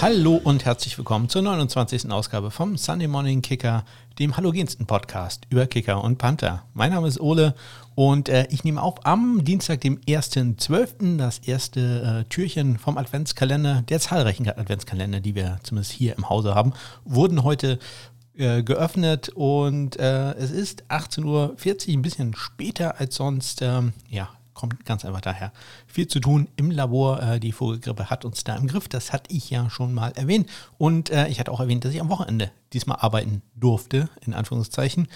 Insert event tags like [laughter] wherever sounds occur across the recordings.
Hallo und herzlich willkommen zur 29. Ausgabe vom Sunday Morning Kicker, dem halogensten Podcast über Kicker und Panther. Mein Name ist Ole und äh, ich nehme auf am Dienstag, dem 1.12., das erste äh, Türchen vom Adventskalender, der zahlreichen Adventskalender, die wir zumindest hier im Hause haben, wurden heute äh, geöffnet und äh, es ist 18.40 Uhr, ein bisschen später als sonst. Ähm, ja, kommt ganz einfach daher. Viel zu tun im Labor. Äh, die Vogelgrippe hat uns da im Griff. Das hatte ich ja schon mal erwähnt. Und äh, ich hatte auch erwähnt, dass ich am Wochenende diesmal arbeiten durfte, in Anführungszeichen.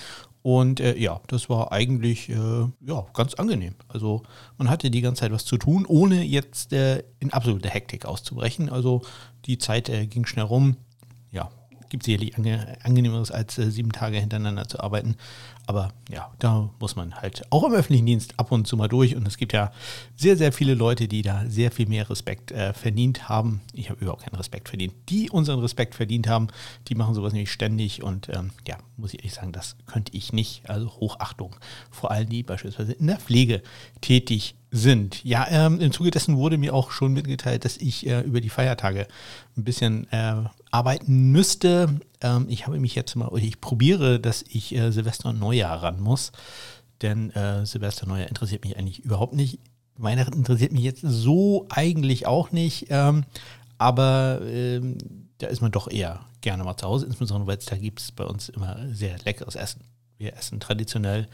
Und äh, ja, das war eigentlich äh, ja, ganz angenehm. Also man hatte die ganze Zeit was zu tun, ohne jetzt äh, in absolute Hektik auszubrechen. Also die Zeit äh, ging schnell rum. Ja, gibt sicherlich ange angenehmeres als äh, sieben Tage hintereinander zu arbeiten. Aber ja, da muss man halt auch im öffentlichen Dienst ab und zu mal durch. Und es gibt ja sehr, sehr viele Leute, die da sehr viel mehr Respekt äh, verdient haben. Ich habe überhaupt keinen Respekt verdient. Die unseren Respekt verdient haben, die machen sowas nämlich ständig. Und ähm, ja, muss ich ehrlich sagen, das könnte ich nicht. Also Hochachtung vor allen, die beispielsweise in der Pflege tätig sind. Ja, ähm, im Zuge dessen wurde mir auch schon mitgeteilt, dass ich äh, über die Feiertage ein bisschen äh, arbeiten müsste. Ähm, ich habe mich jetzt mal, ich probiere, dass ich äh, Silvester und Neujahr ran muss. Denn äh, Silvester und Neujahr interessiert mich eigentlich überhaupt nicht. Weihnachten interessiert mich jetzt so eigentlich auch nicht. Ähm, aber ähm, da ist man doch eher gerne mal zu Hause, insbesondere weil es da gibt es bei uns immer sehr leckeres Essen. Wir essen traditionell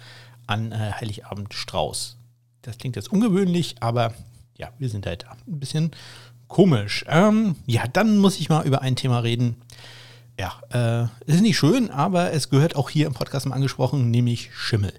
an äh, Heiligabend Strauß. Das klingt jetzt ungewöhnlich, aber ja, wir sind halt ein bisschen komisch. Ähm, ja, dann muss ich mal über ein Thema reden. Ja, äh, ist nicht schön, aber es gehört auch hier im Podcast mal angesprochen, nämlich Schimmel.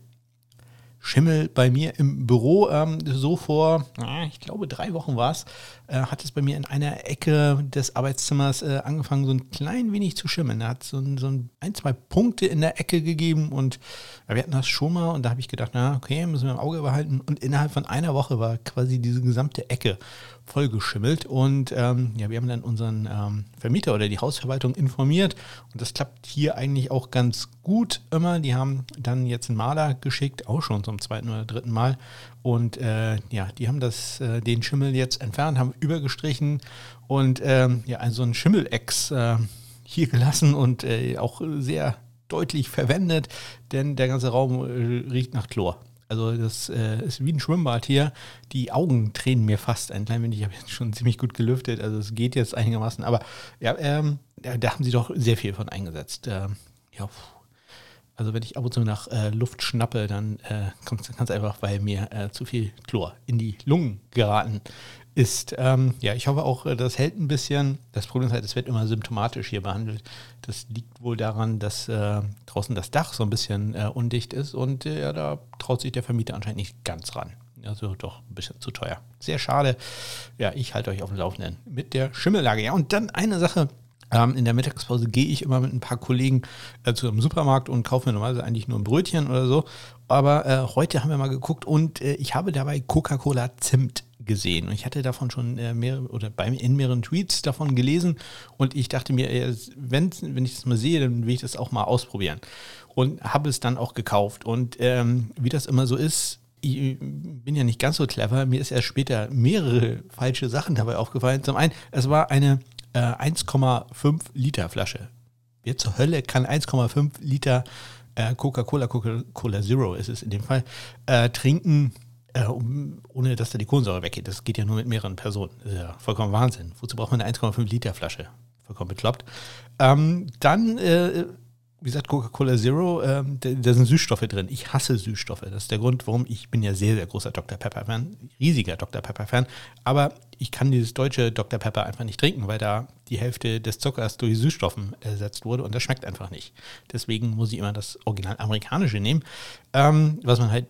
Schimmel bei mir im Büro. Ähm, so vor, ich glaube, drei Wochen war es, äh, hat es bei mir in einer Ecke des Arbeitszimmers äh, angefangen, so ein klein wenig zu schimmeln. Da hat so ein, so ein, zwei Punkte in der Ecke gegeben und ja, wir hatten das schon mal und da habe ich gedacht, na, okay, müssen wir im Auge behalten. Und innerhalb von einer Woche war quasi diese gesamte Ecke vollgeschimmelt. Und ähm, ja, wir haben dann unseren ähm, Vermieter oder die Hausverwaltung informiert. Und das klappt hier eigentlich auch ganz gut immer. Die haben dann jetzt einen Maler geschickt, auch schon zum zweiten oder dritten Mal. Und äh, ja, die haben das, äh, den Schimmel jetzt entfernt, haben übergestrichen und ähm, ja, also ein Schimmelex äh, hier gelassen und äh, auch sehr deutlich verwendet, denn der ganze Raum äh, riecht nach Chlor. Also das äh, ist wie ein Schwimmbad hier. Die Augen tränen mir fast ein klein wenig. Ich habe jetzt schon ziemlich gut gelüftet. Also es geht jetzt einigermaßen. Aber ja, ähm, da, da, haben sie doch sehr viel von eingesetzt. Ähm, ja, also wenn ich ab und zu nach äh, Luft schnappe, dann äh, kommt es ganz einfach, weil mir äh, zu viel Chlor in die Lungen geraten ist. Ähm, ja, ich hoffe auch, äh, das hält ein bisschen. Das Problem ist halt, es wird immer symptomatisch hier behandelt. Das liegt wohl daran, dass äh, draußen das Dach so ein bisschen äh, undicht ist und äh, ja, da traut sich der Vermieter anscheinend nicht ganz ran. Also doch ein bisschen zu teuer. Sehr schade. Ja, ich halte euch auf dem Laufenden mit der Schimmellage. Ja, und dann eine Sache. Ähm, in der Mittagspause gehe ich immer mit ein paar Kollegen äh, zu einem Supermarkt und kaufe mir normalerweise eigentlich nur ein Brötchen oder so. Aber äh, heute haben wir mal geguckt und ich habe dabei Coca-Cola Zimt gesehen. Und ich hatte davon schon äh, mehrere oder bei, in mehreren Tweets davon gelesen und ich dachte mir, äh, wenn, wenn ich das mal sehe, dann will ich das auch mal ausprobieren. Und habe es dann auch gekauft. Und ähm, wie das immer so ist, ich bin ja nicht ganz so clever. Mir ist erst später mehrere falsche Sachen dabei aufgefallen. Zum einen, es war eine äh, 1,5 Liter Flasche. Wer zur Hölle kann 1,5 Liter äh, Coca-Cola, Coca-Cola Zero ist es in dem Fall, äh, trinken? äh, um, ohne dass da die Kohlensäure weggeht. Das geht ja nur mit mehreren Personen. Ja vollkommen Wahnsinn. Wozu braucht man eine 1,5 Liter Flasche? Vollkommen bekloppt. Ähm, dann, äh, wie gesagt, Coca-Cola Zero, äh, da, da, sind Süßstoffe drin. Ich hasse Süßstoffe. Das ist der Grund, warum ich bin ja sehr, sehr großer Dr. Pepper-Fan, riesiger Dr. Pepper-Fan. Aber ich kann dieses deutsche Dr. Pepper einfach nicht trinken, weil da die Hälfte des Zuckers durch Süßstoffen ersetzt wurde und das schmeckt einfach nicht. Deswegen muss ich immer das original amerikanische nehmen, ähm, was man halt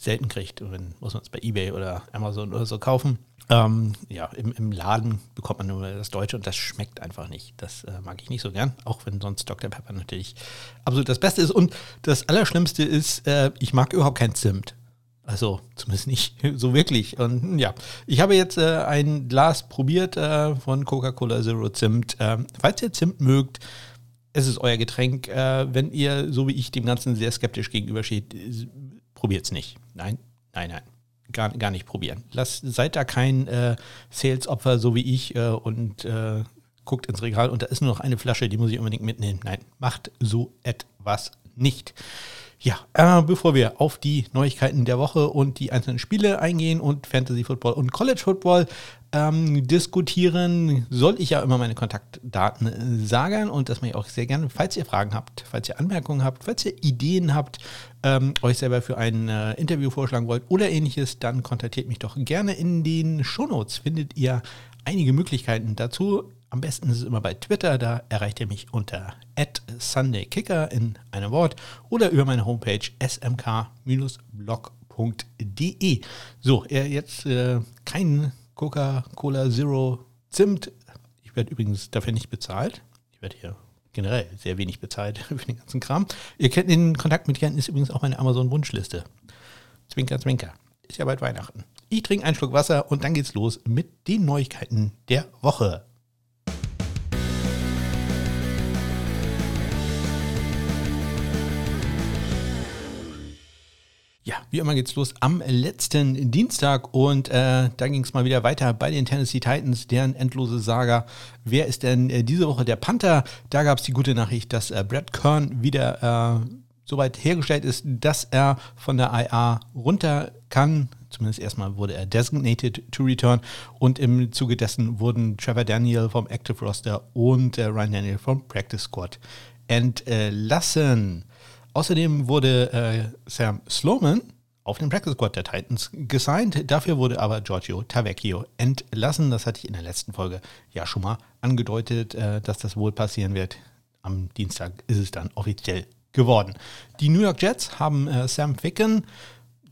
selten kriegt. Und dann muss man es bei Ebay oder Amazon oder so kaufen. Ähm, ja, im, im, Laden bekommt man nur das Deutsche und das schmeckt einfach nicht. Das äh, mag ich nicht so gern, auch wenn sonst Dr. Pepper natürlich absolut das Beste ist. Und das Allerschlimmste ist, äh, ich mag überhaupt kein Zimt. Also zumindest nicht [laughs] so wirklich. Und ja, ich habe jetzt äh, ein Glas probiert äh, von Coca-Cola Zero Zimt. Ähm, falls ihr Zimt mögt, es ist euer Getränk. Äh, wenn ihr, so wie ich, dem Ganzen sehr skeptisch gegenübersteht, probiert es nicht. Nein, nein, nein. Gar, gar nicht probieren. Lasst, seid da kein äh, Sales-Opfer, so wie ich, äh, und äh, guckt ins Regal und da ist nur noch eine Flasche, die muss ich unbedingt mitnehmen. Nein, macht so etwas nicht. Ja, äh, bevor wir auf die Neuigkeiten der Woche und die einzelnen Spiele eingehen und Fantasy Football und College Football ähm, diskutieren, soll ich ja immer meine Kontaktdaten sagen und das mache ich auch sehr gerne. Falls ihr Fragen habt, falls ihr Anmerkungen habt, falls ihr Ideen habt, ähm, euch selber für ein äh, Interview vorschlagen wollt oder ähnliches, dann kontaktiert mich doch gerne in den Shownotes. Findet ihr einige Möglichkeiten dazu. Am besten ist es immer bei Twitter, da erreicht ihr mich unter SundayKicker in einem Wort oder über meine Homepage smk-blog.de. So, jetzt äh, kein Coca-Cola Zero Zimt. Ich werde übrigens dafür nicht bezahlt. Ich werde hier generell sehr wenig bezahlt [laughs] für den ganzen Kram. Ihr kennt den Kontakt mit Jan ist übrigens auch meine Amazon-Wunschliste. Zwinker, zwinker. Ist ja bald Weihnachten. Ich trinke einen Schluck Wasser und dann geht's los mit den Neuigkeiten der Woche. Ja, wie immer geht's los am letzten Dienstag und äh, da ging es mal wieder weiter bei den Tennessee Titans, deren endlose Saga. Wer ist denn äh, diese Woche der Panther? Da gab es die gute Nachricht, dass äh, Brad Kern wieder äh, soweit hergestellt ist, dass er von der IA runter kann. Zumindest erstmal wurde er designated to return und im Zuge dessen wurden Trevor Daniel vom Active Roster und äh, Ryan Daniel vom Practice Squad entlassen. Außerdem wurde äh, Sam Sloman auf den Practice Squad der Titans gesigned. Dafür wurde aber Giorgio Tavecchio entlassen. Das hatte ich in der letzten Folge ja schon mal angedeutet, äh, dass das wohl passieren wird. Am Dienstag ist es dann offiziell geworden. Die New York Jets haben äh, Sam Ficken,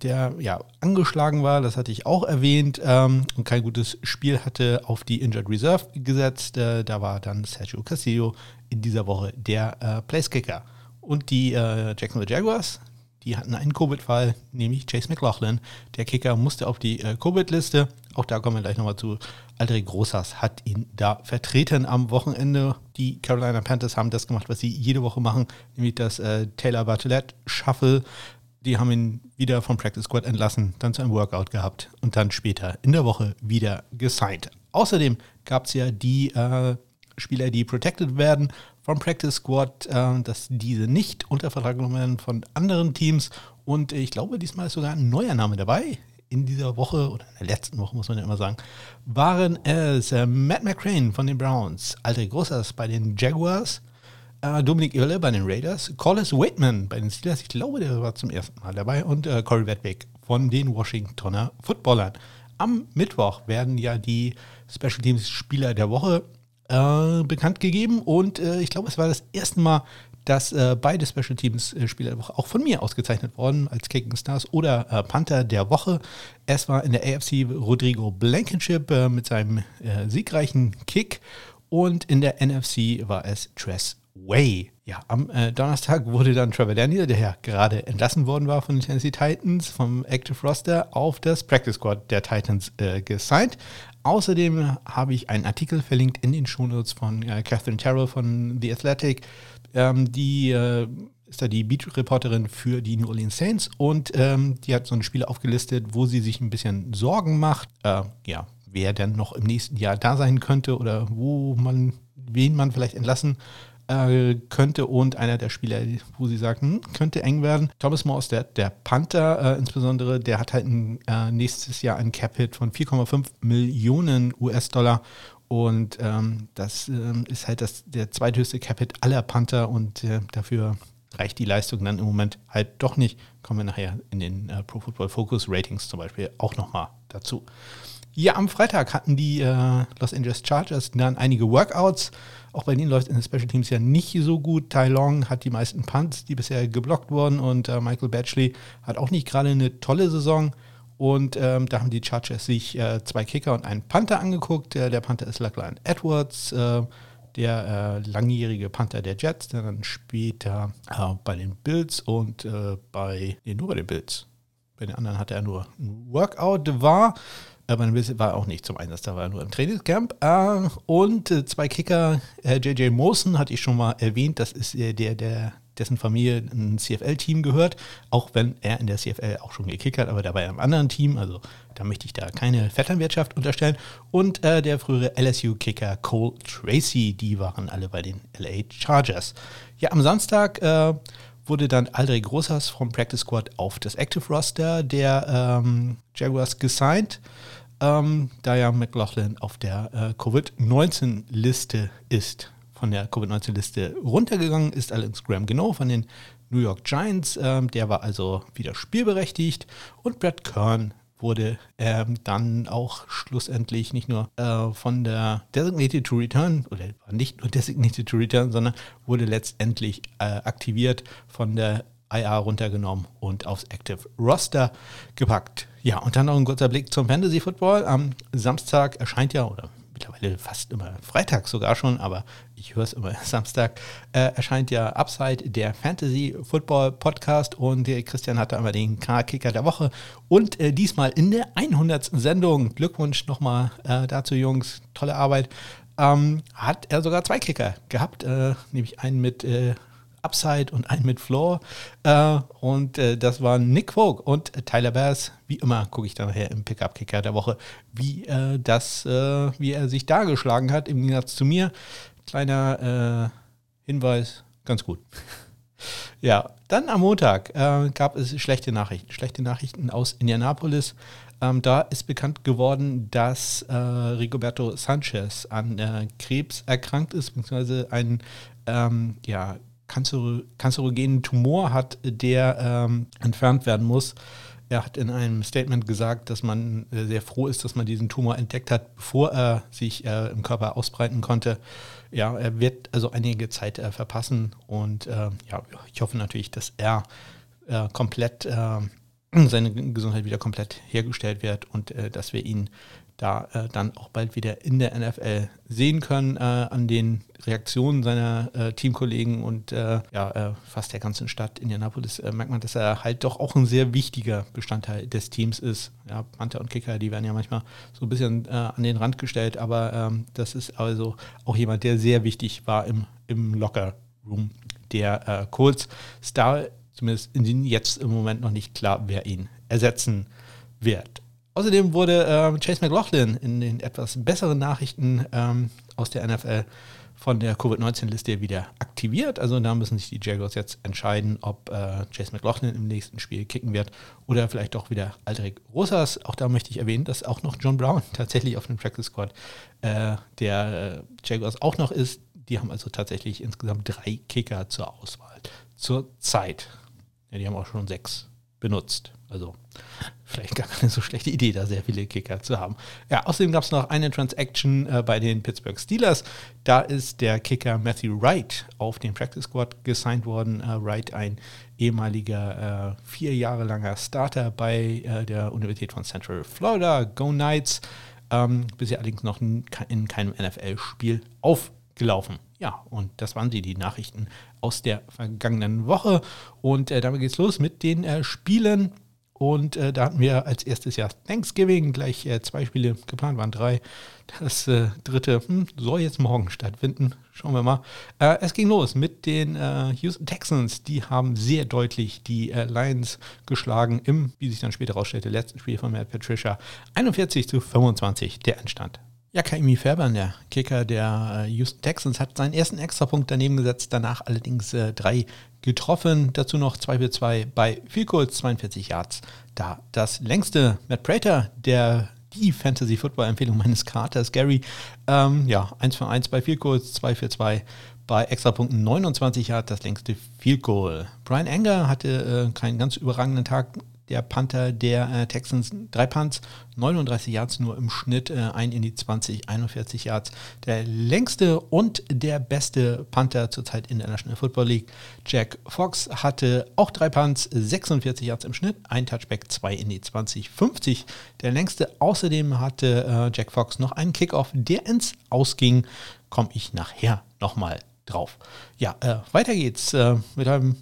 der ja angeschlagen war, das hatte ich auch erwähnt, ähm, und kein gutes Spiel hatte, auf die Injured Reserve gesetzt. Äh, da war dann Sergio Castillo in dieser Woche der äh, Placekicker. Und die äh, Jacksonville Jaguars, die hatten einen Covid-Fall, nämlich Chase McLaughlin. Der Kicker musste auf die äh, Covid-Liste. Auch da kommen wir gleich nochmal zu. Aldrich Großas hat ihn da vertreten am Wochenende. Die Carolina Panthers haben das gemacht, was sie jede Woche machen, nämlich das äh, Taylor Bartlett Shuffle. Die haben ihn wieder vom Practice Squad entlassen, dann zu einem Workout gehabt und dann später in der Woche wieder gesigned. Außerdem gab es ja die äh, Spieler, die protected werden vom Practice Squad, äh, dass diese nicht unter Vertrag genommen werden von anderen Teams. Und ich glaube, diesmal ist sogar ein neuer Name dabei. In dieser Woche oder in der letzten Woche, muss man ja immer sagen, waren es äh, Matt McCrane von den Browns, Aldrich Großers bei den Jaguars, äh, Dominik Irle bei den Raiders, Collis Waitman bei den Steelers, ich glaube, der war zum ersten Mal dabei, und äh, Corey Wedwick von den Washingtoner Footballern. Am Mittwoch werden ja die Special Teams Spieler der Woche äh, bekannt gegeben und äh, ich glaube, es war das erste Mal, dass äh, beide Special Teams äh, Spieler der Woche auch von mir ausgezeichnet worden als Kicking Stars oder äh, Panther der Woche. Es war in der AFC Rodrigo Blankenship äh, mit seinem siegreichen Kick und in der NFC war es Tress Way. Ja, am äh, Donnerstag wurde dann Trevor Daniel, der ja gerade entlassen worden war von den Tennessee Titans, vom Active Roster auf das Practice Squad der Titans äh, gesigned. Außerdem habe ich einen Artikel verlinkt in den Shownotes von äh, Catherine Terrell von The Athletic. Ähm, die äh, ist da die Beat-Reporterin für die New Orleans Saints und ähm, die hat so ein Spiel aufgelistet, wo sie sich ein bisschen Sorgen macht. Äh, ja, wer denn noch im nächsten Jahr da sein könnte oder wo man, wen man vielleicht entlassen äh, könnte und einer der Spieler, wo sie sagen, hm, könnte eng werden. Thomas Morse, der, der Panther äh, insbesondere, der hat halt ein, äh, nächstes Jahr einen Cap-Hit von 4,5 Millionen US-Dollar und ähm, das ähm, ist halt das, der zweithöchste Cap-Hit aller Panther und äh, dafür reicht die Leistung dann im Moment halt doch nicht. Kommen wir nachher in den äh, Pro Football Focus Ratings zum Beispiel auch nochmal dazu. Ja, am Freitag hatten die äh, Los Angeles Chargers dann einige Workouts. Auch bei denen läuft in den Special Teams ja nicht so gut. Tai Long hat die meisten Punts, die bisher geblockt wurden. Und äh, Michael Batchley hat auch nicht gerade eine tolle Saison. Und ähm, da haben die Chargers sich äh, zwei Kicker und einen Panther angeguckt. Der, der Panther ist Lachlan Edwards, äh, der äh, langjährige Panther der Jets, der dann später äh, bei den Bills und äh, bei, nee, nur bei den Bills. Bei den anderen hatte er nur ein Workout, war aber ein bisschen war auch nicht zum Einsatz, da war er nur im Trainingscamp. Äh, und äh, zwei Kicker, JJ Mosen hatte ich schon mal erwähnt, das ist der, der dessen Familie ein CFL-Team gehört, auch wenn er in der CFL auch schon gekickt hat, aber dabei im anderen Team, also da möchte ich da keine Vetternwirtschaft unterstellen. Und äh, der frühere LSU-Kicker Cole Tracy, die waren alle bei den LA Chargers. Ja, am Samstag äh, wurde dann Aldrich Rosas vom Practice Squad auf das Active Roster der ähm, Jaguars gesigned ähm, da ja McLaughlin auf der äh, Covid-19-Liste ist, von der Covid-19-Liste runtergegangen ist, Alex Graham genau von den New York Giants. Ähm, der war also wieder spielberechtigt und Brad Kern wurde ähm, dann auch schlussendlich nicht nur äh, von der Designated to Return, oder nicht nur [laughs] Designated to Return, sondern wurde letztendlich äh, aktiviert von der IA runtergenommen und aufs Active Roster gepackt. Ja, und dann noch ein kurzer Blick zum Fantasy Football. Am Samstag erscheint ja, oder mittlerweile fast immer Freitag sogar schon, aber ich höre es immer [laughs] Samstag, äh, erscheint ja Upside, der Fantasy Football Podcast und der Christian hatte einmal den K-Kicker der Woche und äh, diesmal in der 100. Sendung. Glückwunsch nochmal äh, dazu, Jungs, tolle Arbeit. Ähm, hat er sogar zwei Kicker gehabt, äh, nämlich einen mit äh, Upside und einen mit Floor. Äh, und äh, das waren Nick Vogt und Tyler Bass. Wie immer gucke ich dann nachher im Pickup-Kicker der Woche, wie, äh, das, äh, wie er sich dargeschlagen hat im Gegensatz zu mir. Kleiner äh, Hinweis, ganz gut. ja, dann am Montag äh, gab es schlechte Nachrichten. Schlechte Nachrichten aus Indianapolis. Ähm, da ist bekannt geworden, dass äh, Rigoberto Sanchez an äh, Krebs erkrankt ist, beziehungsweise ein ähm, ja, kanzero kanzerogenen Tumor hat, der ähm, entfernt werden muss. Er hat in einem Statement gesagt, dass man äh, sehr froh ist, dass man diesen Tumor entdeckt hat, bevor er sich äh, im Körper ausbreiten konnte. Ja, er wird also einige Zeit äh, verpassen und äh, ja, ich hoffe natürlich, dass er äh, komplett äh, seine Gesundheit wieder komplett hergestellt wird und dass wir ihn da äh, dann auch bald wieder in der NFL sehen können äh, an den Reaktionen seiner äh, Teamkollegen und äh, ja, äh, fast der ganzen Stadt Indianapolis äh, merkt man, dass er halt doch auch ein sehr wichtiger Bestandteil des Teams ist. Ja, Panther und Kicker, die werden ja manchmal so ein bisschen an den Rand gestellt, aber ähm, das ist also auch jemand, der sehr wichtig war im, im Locker Room der Colts. Star, zumindest in jetzt im Moment noch nicht klar, wer ihn ersetzen wird. Außerdem wurde äh, Chase McLaughlin in den etwas besseren Nachrichten ähm, aus der NFL von der Covid-19-Liste wieder aktiviert. Also da müssen sich die Jaguars jetzt entscheiden, ob äh, Chase McLaughlin im nächsten Spiel kicken wird oder vielleicht doch wieder Aldrich Rosas. Auch da möchte ich erwähnen, dass auch noch John Brown [laughs] tatsächlich auf dem Practice Squad äh, der äh, Jaguars auch noch ist. Die haben also tatsächlich insgesamt drei Kicker zur Auswahl. Zur Zeit. Ja, die haben auch schon sechs benutzt. Also vielleicht gar keine so schlechte Idee, da sehr viele Kicker zu haben. Ja, außerdem gab es noch eine Transaction äh, bei den Pittsburgh Steelers. Da ist der Kicker Matthew Wright auf den Practice Squad gesigned worden. Äh, Wright, ein ehemaliger äh, vier Jahre langer Starter bei äh, der Universität von Central Florida, Go Knights. Ähm, bisher allerdings noch in keinem NFL-Spiel aufgelaufen. Ja, und das waren sie, die Nachrichten aus der vergangenen Woche. Und äh, damit geht's los mit den äh, Spielen und äh, da hatten wir als erstes Jahr Thanksgiving, gleich äh, zwei Spiele geplant, waren drei. Das äh, dritte hm, soll jetzt morgen stattfinden. Schauen wir mal. Äh, es ging los mit den äh, Houston Texans. Die haben sehr deutlich die äh, Lions geschlagen im, wie sich dann später herausstellte, letzten Spiel von Matt Patricia. 41 zu 25 der Entstand. Ja, Kaimi Färbern, der Kicker der äh, Houston Texans, hat seinen ersten Extrapunkt daneben gesetzt, danach allerdings äh, drei getroffen. Dazu noch 2 für 2 bei Field 42 Yards. Da das längste Matt Prater, der die Fantasy Football Empfehlung meines Katers Gary, ähm, ja, 1 für 1 bei Field 2 für 2 bei Extrapunkten 29 Yards, das längste Field Goal. Brian Enger hatte äh, keinen ganz überragenden Tag der Panther der äh, Texans. Drei Punts, 39 Yards nur im Schnitt, äh, ein in die 20, 41 Yards. Der längste und der beste Panther zurzeit in der National Football League. Jack Fox hatte auch drei Punts, 46 Yards im Schnitt, ein Touchback, zwei in die 20, 50. Der längste. Außerdem hatte äh, Jack Fox noch einen Kickoff, der ins Ausging. Komme ich nachher nochmal drauf. Ja, äh, weiter geht's äh, mit einem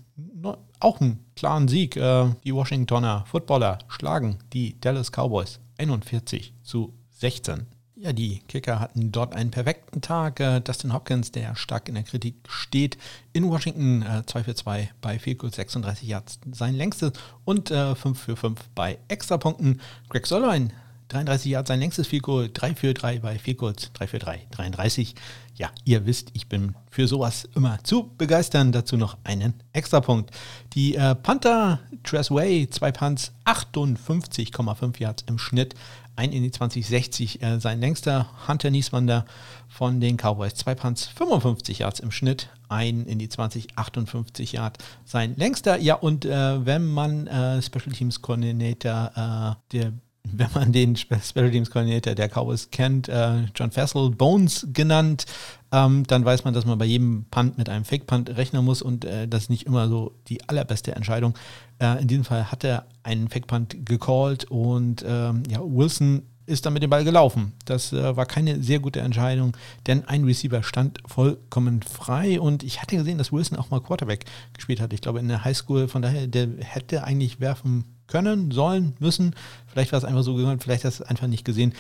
auch einen klaren Sieg. Äh, die Washingtoner Footballer schlagen die Dallas Cowboys 41 zu 16. Ja, die Kicker hatten dort einen perfekten Tag. Äh, Dustin Hopkins, der stark in der Kritik steht, in Washington äh, 2 für 2 bei Field Goal 36 Yards sein längstes und äh, 5 für 5 bei Extrapunkten. Greg Sollein 33 Yards sein längstes Field Goal, 3 für 3 bei Field Goals, 3 für 3, 33. Ja, ihr wisst, ich bin für sowas immer zu begeistern. Dazu noch einen Extrapunkt. Die äh, Panther Tress Way, zwei Punts, 58,5 Yards im Schnitt, ein in die 2060 äh, sein längster. Hunter Nieswander von den Cowboys, zwei Punts, 55 Yards im Schnitt, ein in die 2058 Yards sein längster. Ja, und äh, wenn man äh, Special Teams Coordinator äh, der [laughs] wenn man den Special Teams Coordinator der Cowboys kennt, äh, John Fessel, Bones genannt, ähm, dann weiß man, dass man bei jedem Punt mit einem Fake-Punt rechnen muss und äh, das ist nicht immer so die allerbeste Entscheidung. Äh, in diesem Fall hat er einen Fake-Punt gecallt und ähm, ja, Wilson ist dann mit dem Ball gelaufen. Das äh, war keine sehr gute Entscheidung, denn ein Receiver stand vollkommen frei und ich hatte gesehen, dass Wilson auch mal Quarterback gespielt hat. Ich glaube in der Highschool, von daher, der hätte eigentlich werfen können, sollen, müssen. Vielleicht war es einfach so gehört, vielleicht hast du es einfach nicht gesehen.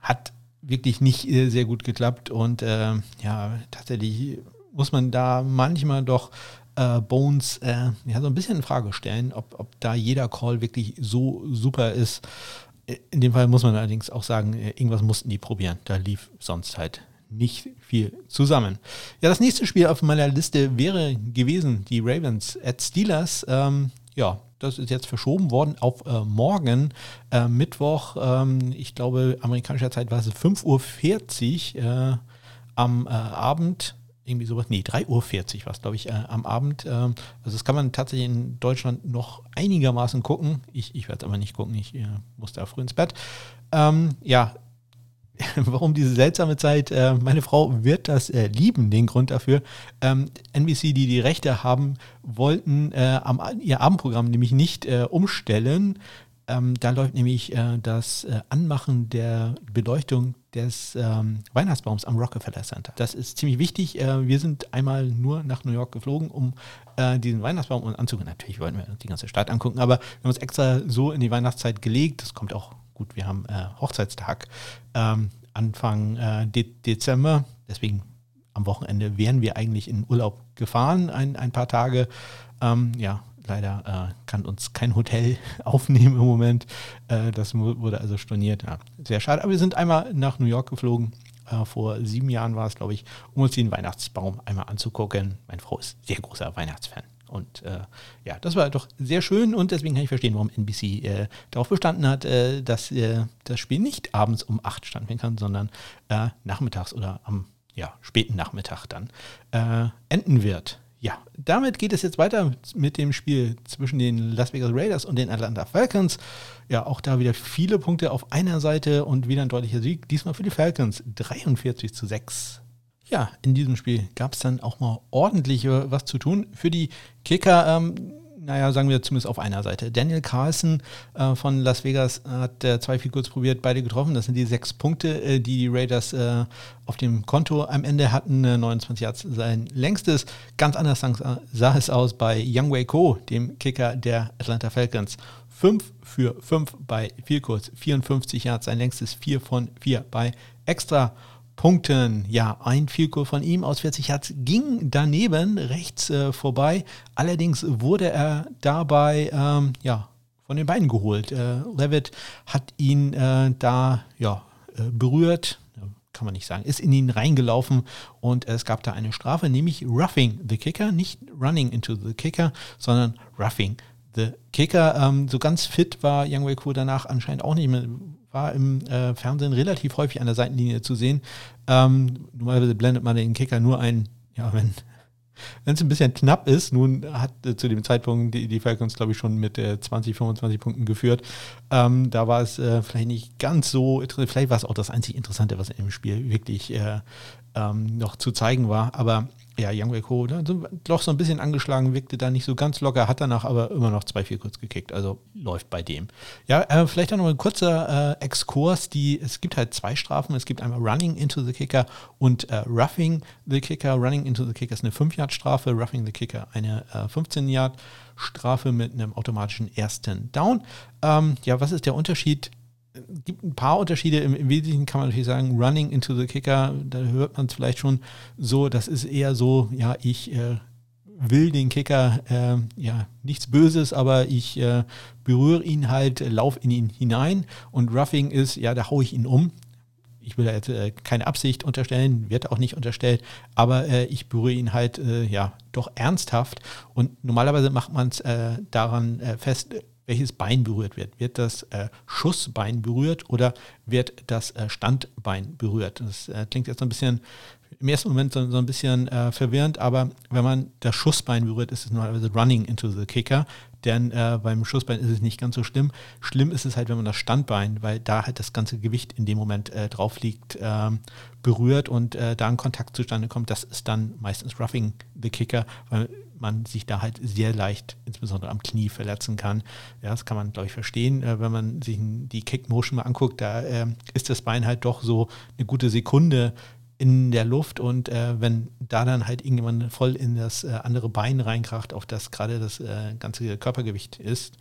Hat wirklich nicht äh, sehr gut geklappt und äh, ja, tatsächlich muss man da manchmal doch äh, Bones äh, ja, so ein bisschen in Frage stellen, ob, ob da jeder Call wirklich so super ist. Äh, in dem Fall muss man allerdings auch sagen, äh, irgendwas mussten die probieren. Da lief sonst halt nicht viel zusammen. Ja, das nächste Spiel auf meiner Liste wäre gewesen die Ravens at Steelers. Ähm, ja, das ist jetzt verschoben worden auf äh, morgen, äh, Mittwoch, ähm, ich glaube, amerikanischer Zeit war es 5.40 Uhr äh, am äh, Abend. Irgendwie sowas, nee, 3.40 Uhr war es, glaube ich, äh, am Abend. Ähm, also das kann man tatsächlich in Deutschland noch einigermaßen gucken. Ich, ich werde es aber nicht gucken, ich äh, muss da früh ins Bett. Ähm, ja, [laughs] warum diese seltsame Zeit? Äh, meine Frau wird das äh, lieben, den Grund dafür. Ähm, NBC, die die Rechte haben, wollten äh, ihr Abendprogramm nämlich nicht umstellen. Ähm, da läuft nämlich das Anmachen der Beleuchtung des ähm, Weihnachtsbaums am Rockefeller Center. Das ist ziemlich wichtig. wir sind einmal nur nach New York geflogen, um diesen Weihnachtsbaum anzugucken. Natürlich wollten wir die ganze Stadt angucken, aber wir haben uns extra so in die Weihnachtszeit gelegt. Das kommt auch gut, wir haben äh, Hochzeitstag ähm, Anfang äh, De Dezember, deswegen am Wochenende wären wir eigentlich in Urlaub gefahren, ein, ein paar Tage. Ähm, ja, leider äh, kann uns kein Hotel [laughs] aufnehmen im Moment. Äh, das wurde also storniert. Ja, sehr schade. Aber wir sind einmal nach New York geflogen. Äh, vor sieben Jahren war es, glaube ich, um uns den Weihnachtsbaum einmal anzugucken. Meine Frau ist sehr großer Weihnachtsfan. Und äh, ja, das war doch sehr schön und deswegen kann ich verstehen, warum NBC äh, darauf bestanden hat, äh, dass äh, das Spiel nicht abends um 8 stattfinden kann, sondern äh, nachmittags oder am ja, späten Nachmittag dann äh, enden wird. Ja, damit geht es jetzt weiter mit dem Spiel zwischen den Las Vegas Raiders und den Atlanta Falcons. Ja, auch da wieder viele Punkte auf einer Seite und wieder ein deutlicher Sieg. Diesmal für die Falcons 43 zu 6 ja, in diesem Spiel gab es dann auch mal ordentlich äh, was zu tun. Für die Kicker, ähm, naja, sagen wir zumindest auf einer Seite. Daniel Carlson äh, von Las Vegas hat äh, zwei viel probiert, beide getroffen. Das sind die sechs Punkte, äh, die die Raiders äh, auf dem Konto am Ende hatten. 29 Yards sein längstes. Ganz anders sah, sah es aus bei Young Wei Ko, dem Kicker der Atlanta Falcons. 5 für 5 bei viel kurz, 54 Yards sein längstes, 4 von 4 bei extra Punkten. Ja, ein Vielkohl von ihm aus 40 Hertz ging daneben rechts äh, vorbei. Allerdings wurde er dabei ähm, ja, von den Beinen geholt. Äh, Levitt hat ihn äh, da ja, äh, berührt, kann man nicht sagen, ist in ihn reingelaufen und es gab da eine Strafe, nämlich Roughing the Kicker, nicht Running into the Kicker, sondern Roughing the Kicker. Ähm, so ganz fit war Young Wei Ku danach anscheinend auch nicht mehr war im äh, Fernsehen relativ häufig an der Seitenlinie zu sehen. Ähm, normalerweise blendet man den Kicker nur ein, ja, wenn [laughs] es ein bisschen knapp ist, nun hat äh, zu dem Zeitpunkt die, die Falcons, glaube ich, schon mit äh, 20, 25 Punkten geführt. Ähm, da war es äh, vielleicht nicht ganz so, vielleicht war es auch das einzig Interessante, was in dem Spiel wirklich äh, ähm, noch zu zeigen war. Aber ja, Young Wei Ko, ne, doch so ein bisschen angeschlagen, wirkte da nicht so ganz locker, hat danach aber immer noch zwei, vier kurz gekickt, also läuft bei dem. Ja, äh, vielleicht auch noch ein kurzer äh, Exkurs, die, es gibt halt zwei Strafen, es gibt einmal Running into the Kicker und äh, Roughing the Kicker. Running into the Kicker ist eine 5-Yard-Strafe, Roughing the Kicker eine 15-Yard-Strafe mit einem automatischen ersten Down. Ähm, ja, was ist der Unterschied? Gibt ein paar Unterschiede. Im, Im, Wesentlichen kann man natürlich sagen, Running into the Kicker, da hört man es vielleicht schon so, das ist eher so, ja, ich äh, will den Kicker, äh, ja, nichts Böses, aber ich äh, berühre ihn halt, lauf in ihn hinein und Roughing ist, ja, da haue ich ihn um. Ich will da jetzt äh, keine Absicht unterstellen, wird auch nicht unterstellt, aber äh, ich berühre ihn halt, äh, ja, doch ernsthaft und normalerweise macht man es äh, daran fest, welches Bein berührt wird. Wird das äh, Schussbein berührt oder wird das äh, Standbein berührt? Das äh, klingt jetzt so ein bisschen, im ersten Moment so, so ein bisschen äh, verwirrend, aber wenn man das Schussbein berührt, ist es normalerweise running into the kicker, denn äh, beim Schussbein ist es nicht ganz so schlimm. Schlimm ist es halt, wenn man das Standbein, weil da halt das ganze Gewicht in dem Moment äh, drauf liegt, ähm, berührt und da ein Kontakt zustande kommt. Das ist dann meistens roughing the kicker, weil man sich da halt sehr leicht, insbesondere am Knie, verletzen kann. Ja, das kann man, glaube ich, verstehen. Äh, wenn man sich die Kick-Motion mal anguckt, da äh, ist das Bein halt doch so eine gute Sekunde in der Luft und äh, wenn da dann halt irgendjemand voll in das äh, andere Bein reinkracht, auf das gerade das äh, ganze Körpergewicht ist,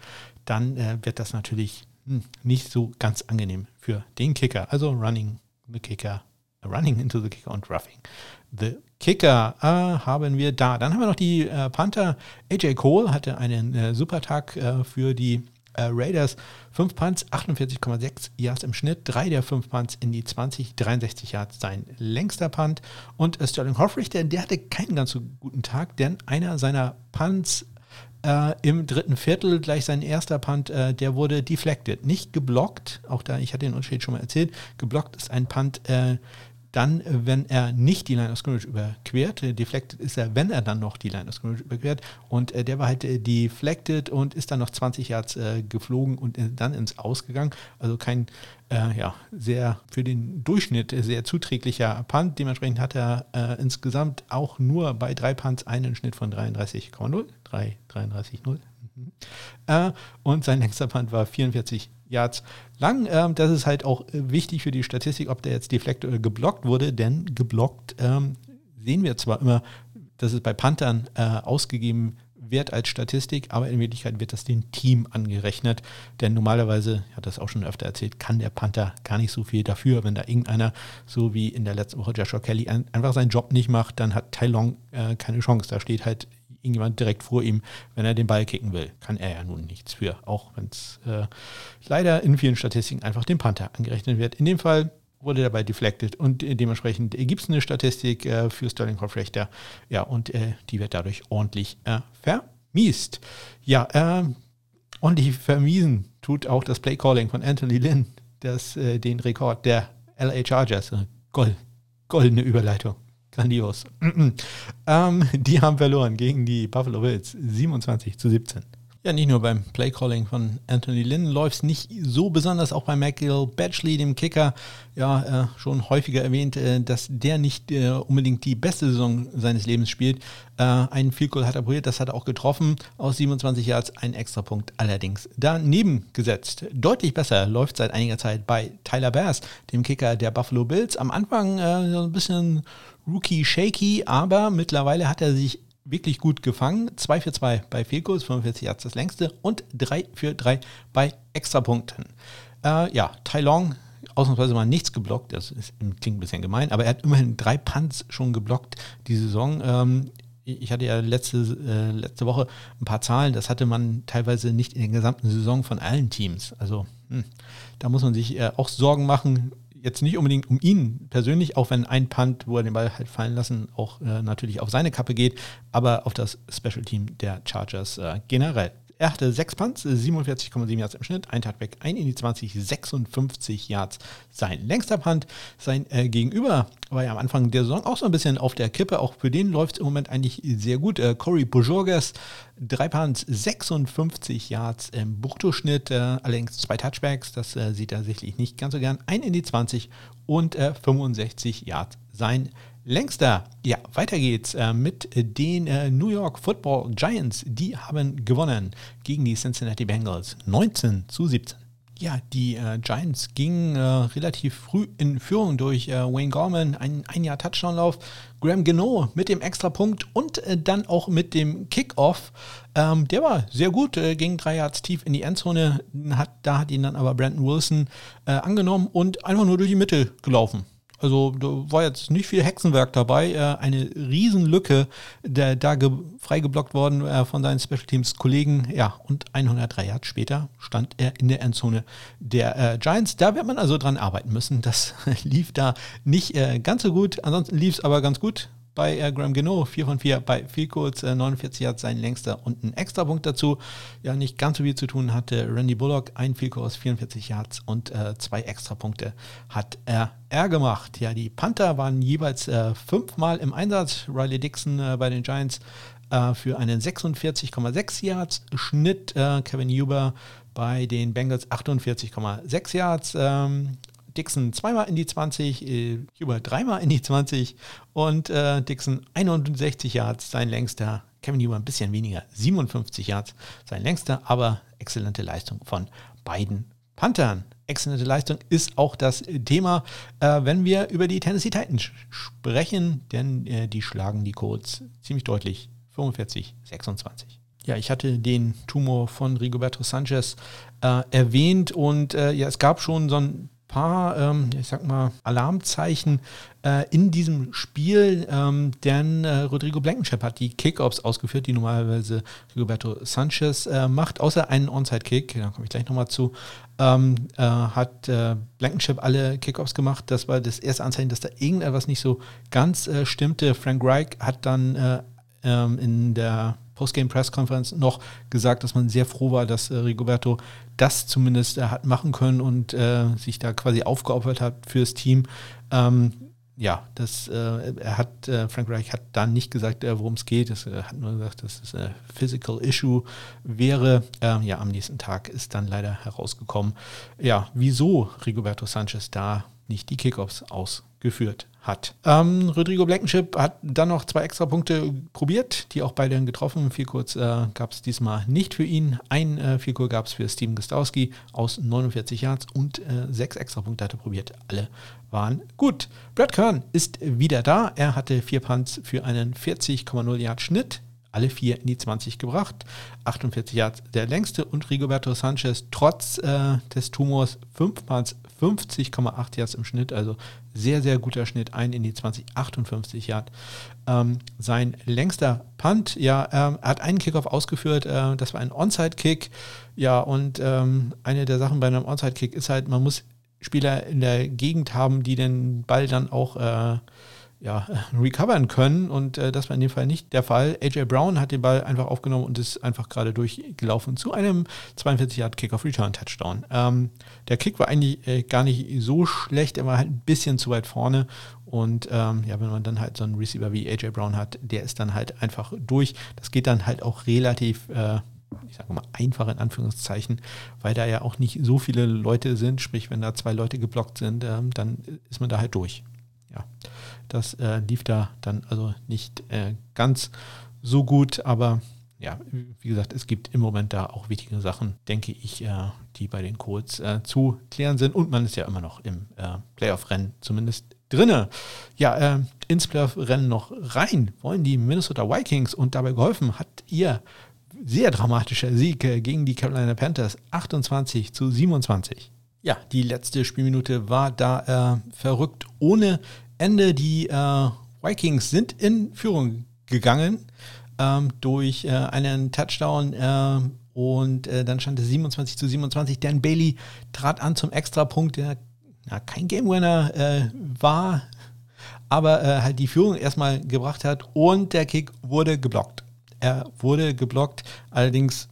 dann äh, wird das natürlich hm, nicht so ganz angenehm für den Kicker. Also Running the Kicker, Running into the Kicker und Roughing the Kicker äh, haben wir da. Dann haben wir noch die äh, Panther. AJ Cole hatte einen äh, super Tag äh, für die äh, Raiders. 5 Punts, 48,6 Yards im Schnitt. Drei der 5 Punts in die 20, 63 Yards sein längster Punt. Und äh, Sterling Hoffrich, der, hatte keinen ganz so guten Tag, denn einer seiner Punts im dritten Viertel, gleich sein erster Punt, äh, der wurde deflected, nicht geblockt. Auch da, ich hatte den Unterschied schon mal erzählt. Geblockt ist ein Punt, äh, dann, wenn er nicht die Line of Scrimmage überquert, äh, deflected ist er, wenn er dann noch die Line of Scrimmage überquert. Und äh, der war halt äh, deflected und ist dann noch 20 Yards äh, geflogen und äh, dann ins Ausgegangen. Also kein, äh, ja, sehr für den Durchschnitt sehr zuträglicher Punt. Dementsprechend hat er insgesamt auch nur bei drei Punts einen Schnitt von 33,0. 33,0. Mhm. und sein [laughs] längster Punt war 44 Yards lang. Ähm, das ist halt auch äh, wichtig für die Statistik, ob der jetzt deflekt oder geblockt wurde, denn geblockt ähm, sehen wir zwar immer, dass es bei Panthern äh, ausgegeben wird als Statistik, aber in Wirklichkeit wird das dem Team angerechnet, denn normalerweise, ich hatte das auch schon öfter erzählt, kann der Panther gar nicht so viel dafür, wenn da irgendeiner, so wie in der letzten Woche Joshua Kelly, ein, einfach seinen Job nicht macht, dann hat Tai Long äh, keine Chance. Da steht halt irgendjemand direkt vor ihm, wenn er den Ball kicken will. Kann er ja nun nichts für, auch wenn es äh, leider in vielen Statistiken einfach dem Panther angerechnet wird. In dem Fall wurde dabei deflected und dementsprechend gibt es eine Statistik äh, für Sterling Hoffrechter. Ja, und äh, die wird dadurch ordentlich äh, vermiest. Ja, äh, ordentlich vermiesen tut auch das Playcalling von Anthony Lynn, das äh, den Rekord der LA Chargers, Gold, goldene Überleitung, Grandios. ähm, die haben verloren gegen die Buffalo Bills 27 zu 17. Ja, nicht nur beim Playcalling von Anthony Lynn läuft es nicht so besonders, auch bei Michael Batchley, dem Kicker, ja, äh, schon häufiger erwähnt, äh, dass der nicht äh, unbedingt die beste Saison seines Lebens spielt. Äh, einen Field Goal hat er probiert, das hat er auch getroffen, aus 27 Yards ein Extrapunkt allerdings daneben gesetzt. Deutlich besser läuft seit einiger Zeit bei Tyler Bass, dem Kicker der Buffalo Bills. Am Anfang äh, so ein bisschen Rookie shaky, aber mittlerweile hat er sich wirklich gut gefangen. 2 für 2 bei Fehlkurs, 45 Yards das längste und 3 für 3 bei Extrapunkten. Äh, ja, Tai Long ausnahmsweise mal nichts geblockt, das ist, klingt ein bisschen gemein, aber er hat immerhin drei Punts schon geblockt die Saison. Ähm, ich hatte ja letzte, äh, letzte Woche ein paar Zahlen, das hatte man teilweise nicht in der gesamten Saison von allen Teams. Also hm, da muss man sich äh, auch Sorgen machen, jetzt nicht unbedingt um ihn persönlich, auch wenn ein Punt, wo er den Ball halt fallen lassen, auch äh, natürlich auf seine Kappe geht, aber auf das Special Team der Chargers äh, generell. Er hatte sechs Punts, 47,7 Yards im Schnitt, ein Touchback, ein in die 20, 56 Yards sein längster Punt. Sein äh, Gegenüber war ja am Anfang der Saison auch so ein bisschen auf der Kippe. Auch für den läuft es im Moment eigentlich sehr gut. Äh, Corey Bojorges, drei Punts, 56 Yards im Bruttoschnitt, äh, allerdings zwei Touchbacks, das äh, sieht er sicherlich nicht ganz so gern. Ein in die 20 und 65 äh, Yards sein längster. Ja, weiter geht's äh, mit den äh, New York Football Giants. Die haben gewonnen gegen die Cincinnati Bengals 19 zu 17. Ja, die äh, Giants gingen äh, relativ früh in Führung durch äh, Wayne Gorman, ein, ein Jahr Touchdownlauf, Graham Geno mit dem Extrapunkt und äh, dann auch mit dem Kickoff. Ähm, der war sehr gut, äh, ging drei Yards tief in die Endzone, hat, da hat ihn dann aber Brandon Wilson angenommen und einfach nur durch die Mitte gelaufen. Also da war jetzt nicht viel Hexenwerk dabei. Äh, eine Riesenlücke, der da ge freigeblockt worden äh, von seinen Special Teams Kollegen. Ja, und 103 Yards später stand er in der Endzone der äh, Giants. Da wird man also dran arbeiten müssen. Das [laughs] lief da nicht äh, ganz so gut. Ansonsten lief es aber ganz gut bei äh, Graham Geno, 4 von 4 bei viel kurz, äh, 49 Yards sein längster und ein Extrapunkt dazu. Ja, nicht ganz so viel zu tun hatte Randy Bullock, ein kurz, 44 Yards und äh, zwei Extrapunkte hat er, er gemacht. Ja, die Panther waren jeweils äh, fünfmal im Einsatz. Riley Dixon äh, bei den Giants äh, für einen 46,6 Yards Schnitt. Äh, Kevin Huber bei den Bengals 48,6 Yards. Ähm, Dixon zweimal in die 20, äh, Huber dreimal in die 20 und äh, Dixon 61 Yards, sein längster. Kevin Huber ein bisschen weniger, 57 Yards, sein längster, aber exzellente Leistung von beiden Panthern. Exzellente Leistung ist auch das Thema, äh, wenn wir über die Tennessee Titans sprechen, denn äh, die schlagen die Colts ziemlich deutlich 45, 26. Ja, ich hatte den Tumor von Rigoberto Sanchez äh, erwähnt und äh, ja, es gab schon so ein paar, ähm, ich sag mal, Alarmzeichen äh, in diesem Spiel, ähm, denn äh, Rodrigo Blankenship hat die Kickoffs ausgeführt, die normalerweise Roberto Sanchez äh, macht, außer einen Onside-Kick, da komme ich gleich nochmal zu, ähm, äh, hat äh, Blankenship alle Kickoffs gemacht. Das war das erste Anzeichen, dass da irgendetwas nicht so ganz äh, stimmte. Frank Reich hat dann ähm, in der Postgame-Press-Conference noch gesagt, dass man sehr froh war, dass äh, Rigoberto das zumindest äh, hat machen können und äh, sich da quasi aufgeopfert hat fürs Team. Ähm, ja, das, äh, er hat, äh, Frank Reich hat dann nicht gesagt, äh, worum es geht. Er äh, hat nur gesagt, dass es ein Physical Issue wäre. Ähm, ja, am nächsten Tag ist dann leider herausgekommen, ja, wieso Rigoberto Sanchez da nicht die Kickoffs ausgeführt hat. Ähm, Rodrigo Blankenship hat dann noch zwei extra Punkte probiert, die auch beide getroffen. Viel kurz äh, gab es diesmal nicht für ihn. Ein äh, viel gab es für Steven Gostowski aus 49 Yards und äh, sechs extra Punkte hat er probiert. Alle waren gut. Brad Kern ist wieder da. Er hatte vier Punts für einen 40,0 Yard Schnitt alle vier in die 20 gebracht. 48 Yards der längste und Rigoberto Sanchez trotz äh, des Tumors 5 Punts 50,8 Yards im Schnitt, also sehr, sehr guter Schnitt, ein in die 20, 58 Yards. Ähm, sein längster Punt, ja, ähm, er hat einen Kickoff ausgeführt, äh, das war ein Onside-Kick, ja, und ähm, eine der Sachen bei einem Onside-Kick ist halt, man muss Spieler in der Gegend haben, die den Ball dann auch äh, ja, [laughs] recovern können. Und äh, das war in dem Fall nicht der Fall. AJ Brown hat den Ball einfach aufgenommen und ist einfach gerade durchgelaufen zu einem 42 Yard Kick of Return Touchdown. Ähm, der Kick war eigentlich äh, gar nicht so schlecht, er war halt ein bisschen zu weit vorne. Und ähm, ja, wenn man dann halt so einen Receiver wie AJ Brown hat, der ist dann halt einfach durch. Das geht dann halt auch relativ äh, ich sage mal, einfach in Anführungszeichen, weil da ja auch nicht so viele Leute sind. Sprich, wenn da zwei Leute geblockt sind, ähm, dann ist man da halt durch. Ja. Das äh, lief da dann also nicht äh, ganz so gut, aber ja, wie gesagt, es gibt im Moment da auch wichtige Sachen, denke ich, äh, die bei den Colts äh, zu klären sind. Und man ist ja immer noch im äh, Playoff-Rennen zumindest drinne. Ja, äh, ins Playoff-Rennen noch rein wollen die Minnesota Vikings und dabei geholfen hat ihr sehr dramatischer Sieg gegen die Carolina Panthers 28 zu 27. Ja, die letzte Spielminute war da verrückt ohne Ende. Die äh, Vikings sind in Führung gegangen ähm, durch äh, einen Touchdown äh, und äh, dann stand es 27 zu 27. Dan Bailey trat an zum Extrapunkt, der ja, kein Game Winner äh, war, aber äh, halt die Führung erstmal gebracht hat und der Kick wurde geblockt. Er wurde geblockt, allerdings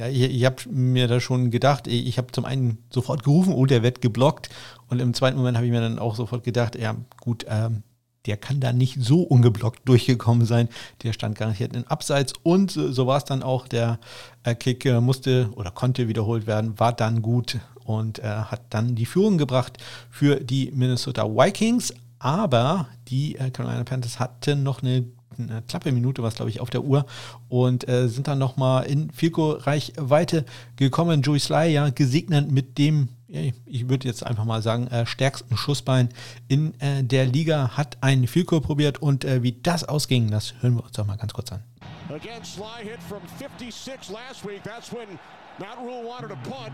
ja, ich, ich habe mir da schon gedacht, ich habe zum einen sofort gerufen, oh, der wird geblockt. Und im zweiten Moment habe ich mir dann auch sofort gedacht, ja, gut, ähm, der kann da nicht so ungeblockt durchgekommen sein. Der stand garantiert in Abseits und so, so war es dann auch. Der äh, Kick äh, musste oder konnte wiederholt werden, war dann gut und äh, hat dann die Führung gebracht für die Minnesota Vikings. Aber die äh, Carolina Panthers hatten noch eine eine knappe Minute was glaube ich auf der Uhr und äh, sind dann nochmal in Filko-Reichweite gekommen. Joey Sly ja gesegnet mit dem, ich würde jetzt einfach mal sagen, äh, stärksten Schussbein in äh, der Liga, hat einen Filko probiert und äh, wie das ausging, das hören wir uns doch mal ganz kurz an. Again, Sly hit from 56 last week. That's when Matt Rule wanted to punt.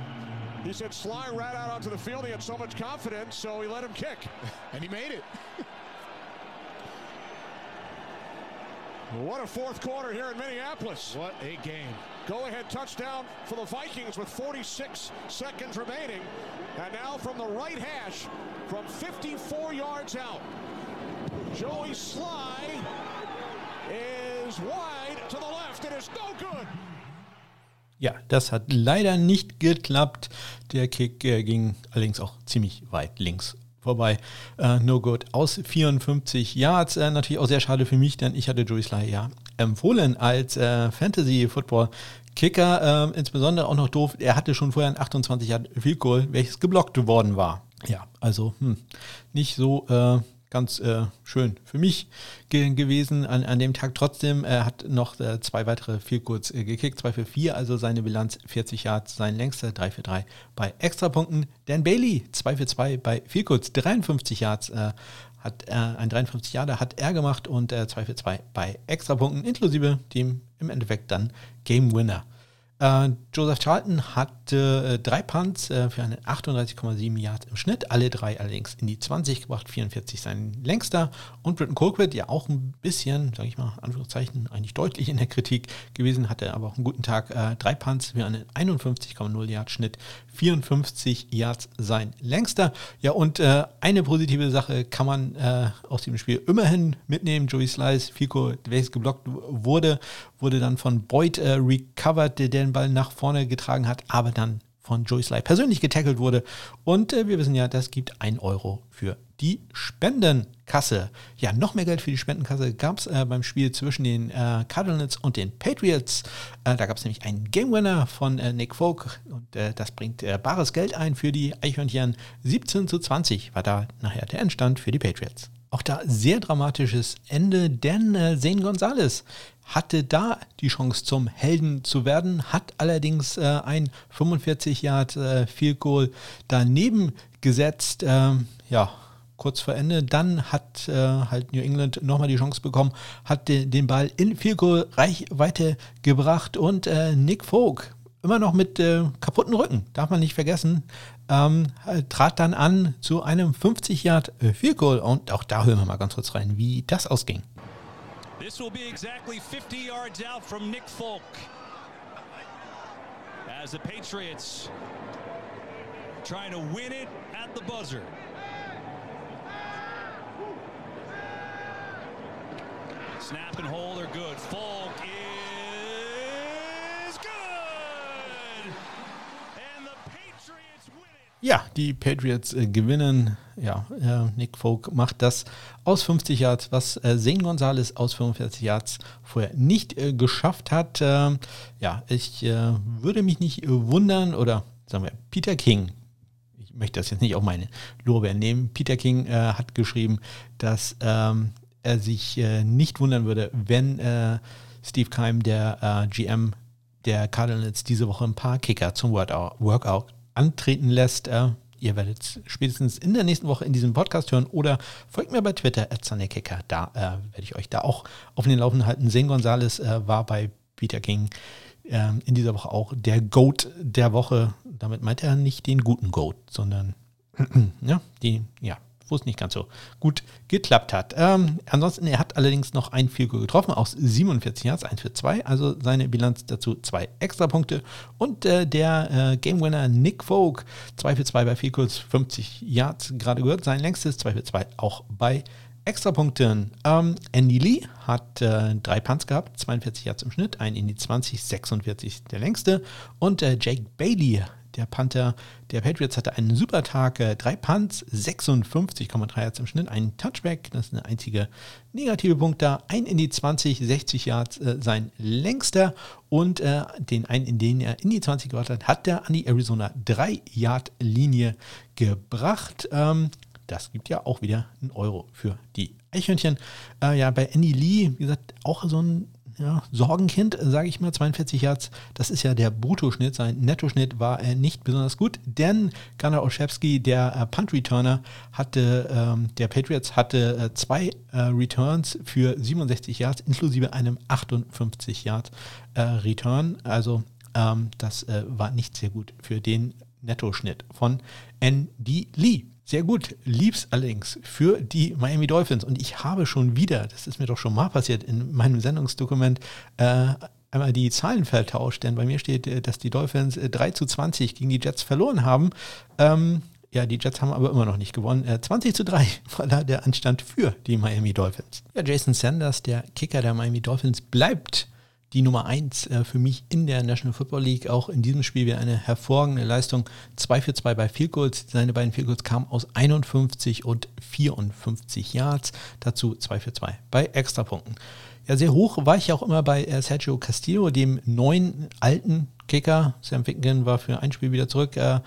He said Sly ran out onto the field. He had so much confidence, so he let him kick. And he made it. [laughs] What a fourth quarter here in Minneapolis. What a game. Go ahead touchdown for the Vikings with 46 seconds remaining. And now from the right hash, from 54 yards out, Joey Sly is wide to the left. It is no good. Ja, das hat leider nicht geklappt. Der Kick äh, ging allerdings auch ziemlich weit links vorbei. Äh, no good aus 54 Yards. Äh, natürlich auch sehr schade für mich, denn ich hatte Joey Sly ja empfohlen als äh, Fantasy-Football. Kicker, äh, insbesondere auch noch doof, er hatte schon vorher ein 28 Yard Field welches geblockt worden war. Ja, also hm, nicht so äh, ganz äh, schön für mich ge gewesen an, an dem Tag. Trotzdem, er hat noch äh, zwei weitere vier kurz äh, gekickt, 2 für 4, also seine Bilanz 40 Yards, sein längster 3 für 3 bei Extrapunkten. Dan Bailey 2 für 2 bei vier kurz, 53 Yards äh, hat er, ein 53 Jahre hat er gemacht und äh, 2 für 2 bei Extrapunkten, inklusive dem im Endeffekt dann Game Winner. Joseph Charlton hatte äh, drei Punts äh, für eine 38,7 Yards im Schnitt, alle drei allerdings in die 20 gebracht, 44 sein längster. Und Britton Colquitt, ja auch ein bisschen, sage ich mal, Anführungszeichen, eigentlich deutlich in der Kritik gewesen, hatte aber auch einen guten Tag. Äh, drei Punts für einen 51,0 Yards Schnitt, 54 Yards sein längster. Ja, und eine positive Sache kann man aus dem Spiel immerhin mitnehmen. Joey Slice, Fico, welches geblockt wurde, wurde dann von Boyd recovered, der den Ball nach vorne getragen hat, aber dann von Joey Sly persönlich getackelt wurde. Und äh, wir wissen ja, das gibt ein Euro für die Spendenkasse. Ja, noch mehr Geld für die Spendenkasse gab es äh, beim Spiel zwischen den äh, Cardinals und den Patriots. Äh, da gab es nämlich einen Game Winner von äh, Nick Folk und äh, das bringt äh, bares Geld ein für die Eichhörnchen. 17 zu 20 war da nachher der Endstand für die Patriots. Auch da sehr dramatisches Ende, denn äh, Zane Gonzalez hatte da die Chance zum Helden zu werden, hat allerdings äh, ein 45 Yard äh, Field Goal daneben gesetzt. Ähm, ja, kurz vor Ende. Dann hat äh, halt New England nochmal die Chance bekommen, hat de, den Ball in Field Goal Reichweite gebracht und äh, Nick Folk immer noch mit äh, kaputten Rücken, darf man nicht vergessen, ähm, trat dann an zu einem 50 Yard Field Goal und auch da hören wir mal ganz kurz rein, wie das ausging. This will be exactly 50 yards out from Nick Folk. As the Patriots trying to win it at the buzzer. Snap and hold are good. Folk Ja, die Patriots äh, gewinnen ja, äh, Nick Folk macht das aus 50 Yards, was äh, Zane Gonzalez aus 45 Yards vorher nicht äh, geschafft hat. Äh, ja, ich äh, würde mich nicht äh, wundern, oder sagen wir, Peter King, ich möchte das jetzt nicht auf meine Lorbeeren nehmen, Peter King äh, hat geschrieben, dass ähm, er sich nicht wundern würde, wenn Steve Keim, der GM der Cardinals, diese Woche ein paar Kicker zum Workout antreten lässt. Ihr werdet spätestens in der nächsten Woche in diesem Podcast hören oder folgt mir bei Twitter Kicker. Da äh, werde ich euch da auch auf den Laufenden halten. Zen Gonzalez äh, war bei Peter King äh, in dieser Woche auch der Goat der Woche. Damit meint er nicht den guten Goat, sondern [clears throat] ja, die, ja, wo es nicht ganz so gut geklappt hat. Ähm, ansonsten, er hat allerdings noch ein Field getroffen aus 47 Yards, 1 für 2, also seine Bilanz dazu zwei Extrapunkte. Und äh, der äh, Game Winner Nick Vogue, 2 für 2 bei Field 50 Yards, gerade gehört, sein längstes 2 für 2 auch bei Extrapunkten. Ähm, Andy Lee hat äh, drei Punts gehabt, 42 Yards im Schnitt, ein in die 20, 46 der längste. Und äh, Jake Bailey der Panther der Patriots hatte einen super Tag. Äh, drei Punts, 56,3 Yards im Schnitt, ein Touchback, das ist eine einzige negative Punkt da. Ein in die 20, 60 Yards äh, sein längster und äh, den einen, in den er in die 20 gebracht hat, hat er an die Arizona 3-Yard-Linie gebracht. Ähm, das gibt ja auch wieder einen Euro für die Eichhörnchen. Äh, ja, bei Andy Lee, wie gesagt, auch so ein ja, Sorgenkind, sage ich mal, 42 Yards. Das ist ja der Bruttoschnitt. Sein Nettoschnitt war äh, nicht besonders gut, denn Gunnar Olszewski, der äh, Punt-Returner, hatte, ähm, der Patriots hatte äh, zwei äh, Returns für 67 Yards, inklusive einem 58 Yard äh, Return. Also ähm, das äh, war nicht sehr gut für den Nettoschnitt von Andy Lee. Sehr gut, lieb's allerdings für die Miami Dolphins. Und ich habe schon wieder, das ist mir doch schon mal passiert, in meinem Sendungsdokument äh, einmal die Zahlen vertauscht, denn bei mir steht, äh, dass die Dolphins 3 äh, zu 20 gegen die Jets verloren haben. Ähm, ja, die Jets haben aber immer noch nicht gewonnen. Äh, 20 zu 3 [laughs] war da der Anstand für die Miami Dolphins. Ja, Jason Sanders, der Kicker der Miami Dolphins, bleibt die Nummer 1 äh, für mich in der National Football League. Auch in diesem Spiel wieder eine hervorragende Leistung. 2 für 2 bei Field Goals. Seine beiden Field Goals kamen aus 51 und 54 Yards. Dazu 2 für 2 bei Extrapunkten. Ja, sehr hoch war ich auch immer bei äh, Sergio Castillo, dem neuen alten Kicker. Sam Ficken war für ein Spiel wieder zurück. Äh,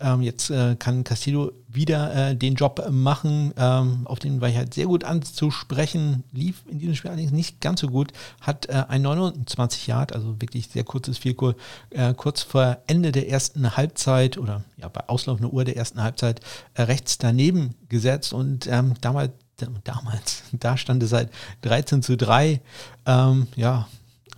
ähm, jetzt äh, kann Castillo wieder äh, den Job machen. Ähm, auf den war ich halt sehr gut anzusprechen. Lief in diesem Spiel allerdings nicht ganz so gut. Hat äh, ein 29 Yard, also wirklich sehr kurzes Vielkohl, äh, kurz vor Ende der ersten Halbzeit oder ja, bei auslaufender Uhr der ersten Halbzeit äh, rechts daneben gesetzt und ähm, damals damals, [laughs] da stand es halt 13 zu 3. Ähm, ja,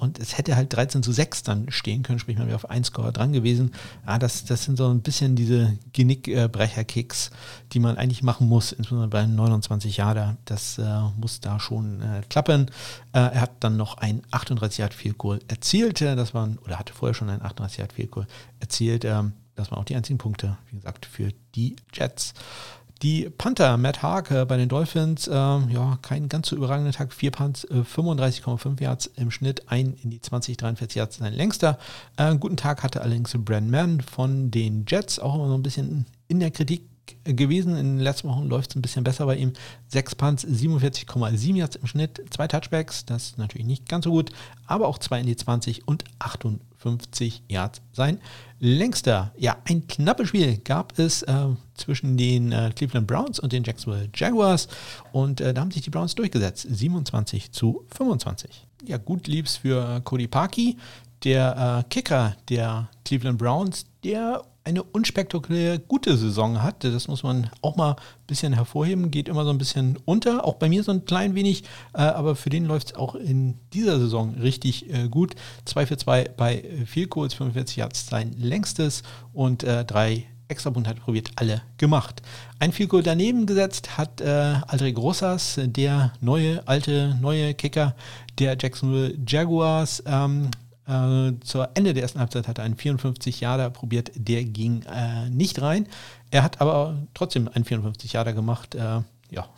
und es hätte halt 13 zu 6 dann stehen können, sprich man wäre auf 1 Score dran gewesen. Ja, das, das sind so ein bisschen diese Genickbrecher-Kicks, die man eigentlich machen muss, insbesondere bei 29 Jahren. Das äh, muss da schon äh, klappen. Äh, er hat dann noch ein 38 Yard Field Goal erzielt. Das waren, oder hatte vorher schon ein 38 Yard Field Goal erzielt. Ähm, das waren auch die einzigen Punkte, wie gesagt, für die Jets. Die Panther, Matt Harke bei den Dolphins, äh, ja, kein ganz so überragender Tag. Vier Punts, äh, 35,5 Yards im Schnitt, ein in die 20, 43 Yards, sein längster. Äh, guten Tag hatte allerdings Brand Mann von den Jets, auch immer so ein bisschen in der Kritik gewesen. In den letzten Wochen läuft es ein bisschen besser bei ihm. Sechs Punts, 47,7 Yards im Schnitt, zwei Touchbacks, das ist natürlich nicht ganz so gut, aber auch zwei in die 20 und 58 Yards sein längster. Ja, ein knappes Spiel gab es äh, zwischen den äh, Cleveland Browns und den Jacksonville Jaguars und äh, da haben sich die Browns durchgesetzt, 27 zu 25. Ja, gut lieb's für Cody Parkey, der äh, Kicker der Cleveland Browns, der eine unspektakuläre gute Saison hat. Das muss man auch mal ein bisschen hervorheben. Geht immer so ein bisschen unter. Auch bei mir so ein klein wenig. Äh, aber für den läuft es auch in dieser Saison richtig äh, gut. 2 für 2 bei Field Goals, 45 Yards sein längstes und äh, drei Extrabund hat probiert, alle gemacht. Ein Goal daneben gesetzt hat äh, Aldrich Rosas, der neue, alte, neue Kicker der Jacksonville Jaguars. Ähm, äh, zur Ende der ersten Halbzeit hat er einen 54 Jahre probiert, der ging äh, nicht rein. Er hat aber trotzdem einen 54 Jahre gemacht. Äh, ja,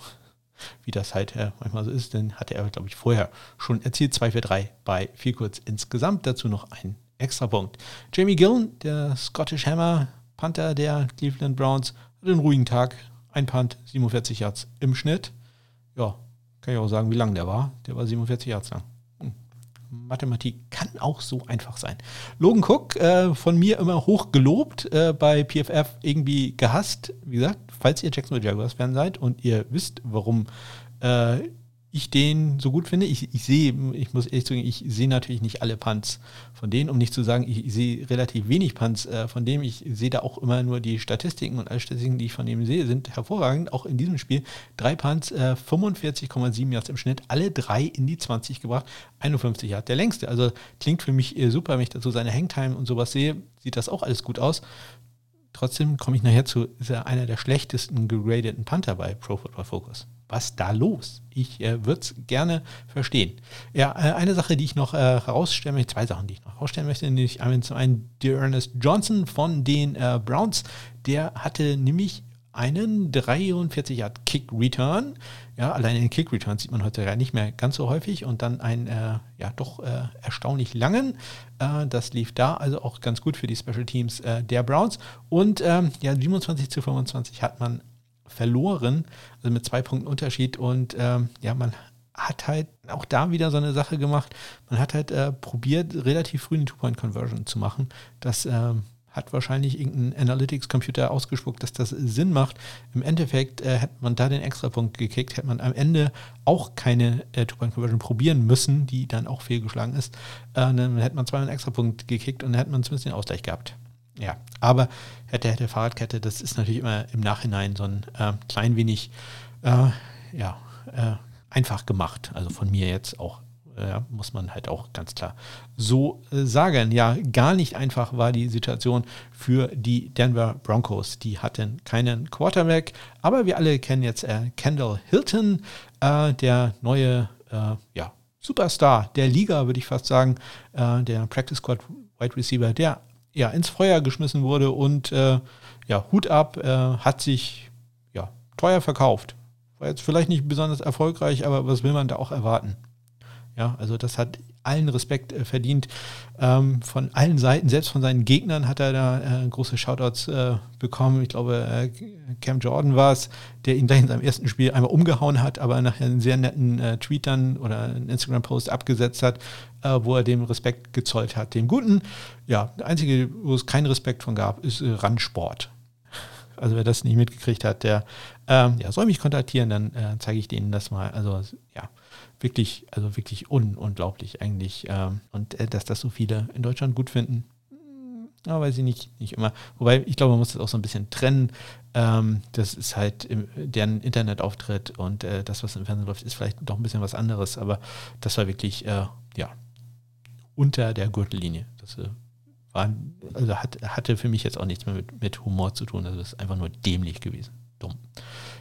wie das halt äh, manchmal so ist, denn hatte er, glaube ich, vorher schon erzielt. 2 für 3 bei viel kurz insgesamt. Dazu noch ein extra Punkt. Jamie Gillen, der Scottish Hammer, Panther der Cleveland Browns, hat einen ruhigen Tag. Ein Punt, 47 Yards im Schnitt. Ja, kann ich auch sagen, wie lang der war. Der war 47 Yards lang. Mathematik kann auch so einfach sein. Logan Cook, äh, von mir immer hoch gelobt, äh, bei PFF irgendwie gehasst. Wie gesagt, falls ihr Jacksonville Jaguars-Fan seid und ihr wisst, warum äh, ich den so gut finde. Ich, ich sehe, ich muss ehrlich sagen, ich sehe natürlich nicht alle Punts von denen, um nicht zu sagen, ich, sehe relativ wenig Punts äh, von dem. Ich sehe da auch immer nur die Statistiken und alle Statistiken, die ich von dem sehe, sind hervorragend. Auch in diesem Spiel drei Punts, äh, 45,7 Yards im Schnitt, alle drei in die 20 gebracht, 51 Yards, der längste. Also klingt für mich äh, super, wenn ich dazu seine Hangtime und sowas sehe, sieht das auch alles gut aus. Trotzdem komme ich nachher zu, ist er einer der schlechtesten gegradeten Panther bei Pro Football Focus was da los? Ich äh, würde es gerne verstehen. Ja, äh, eine Sache, die ich noch äh, herausstellen möchte, zwei Sachen, die ich noch herausstellen möchte, nämlich einmal zum einen der Ernest Johnson von den äh, Browns, der hatte nämlich einen 43 Yard Kick Return. Ja, allein den Kick Return sieht man heute ja nicht mehr ganz so häufig und dann einen äh, ja doch äh, erstaunlich langen. Äh, das lief da also auch ganz gut für die Special Teams äh, der Browns und ähm, ja 27 zu 25 hat man verloren, also mit zwei Punkten Unterschied. Und ähm, ja, man hat halt auch da wieder so eine Sache gemacht. Man hat halt äh, probiert, relativ früh eine Two-Point-Conversion zu machen. Das ähm, hat wahrscheinlich irgendein Analytics-Computer ausgespuckt, dass das Sinn macht. Im Endeffekt äh, hätte man da den Extrapunkt gekickt, hätte man am Ende auch keine äh, Two-Point-Conversion probieren müssen, die dann auch fehlgeschlagen ist. Äh, dann hätte man zweimal einen Extrapunkt gekickt und dann hätte man zumindest den Ausgleich gehabt. Ja, aber hätte, hätte Fahrradkette, das ist natürlich immer im Nachhinein so ein äh, klein wenig, äh, ja, äh, einfach gemacht. Also von mir jetzt auch ja, muss man halt auch ganz klar so äh, sagen. Ja, gar nicht einfach war die Situation für die Denver Broncos. Die hatten keinen Quarterback, aber wir alle kennen jetzt äh, Kendall Hilton, äh, der neue äh, ja, Superstar der Liga, würde ich fast sagen, äh, der Practice Squad Wide Receiver, der ja ins Feuer geschmissen wurde und äh, ja, Hut ab, hat sich ja teuer verkauft. War jetzt vielleicht nicht besonders erfolgreich, aber was will man da auch erwarten? Ja, also das hat allen Respekt äh, verdient. Ähm, von allen Seiten, selbst von seinen Gegnern hat er da äh, große Shoutouts äh, bekommen. Ich glaube, äh, Cam Jordan war es, der ihn gleich in seinem ersten Spiel einmal umgehauen hat, aber nachher einen sehr netten äh, Tweet dann oder einen Instagram-Post abgesetzt hat, äh, wo er dem Respekt gezollt hat. Dem Guten, ja, der einzige, wo es keinen Respekt von gab, ist Randsport. Also wer das nicht mitgekriegt hat, der ähm, ja, soll mich kontaktieren, dann zeige ich denen das mal. Also ja, wirklich, also wirklich un unglaublich eigentlich. Ähm, und äh, dass das so viele in Deutschland gut finden, ja, weiß ich nicht, nicht immer. Wobei, ich glaube, man muss das auch so ein bisschen trennen. Ähm, das ist halt im, deren Internetauftritt und äh, das, was im Fernsehen läuft, ist vielleicht doch ein bisschen was anderes, aber das war wirklich, äh, ja, unter der Gürtellinie. Das äh, war, also hat, hatte für mich jetzt auch nichts mehr mit, mit Humor zu tun. Also das ist einfach nur dämlich gewesen. Dumm.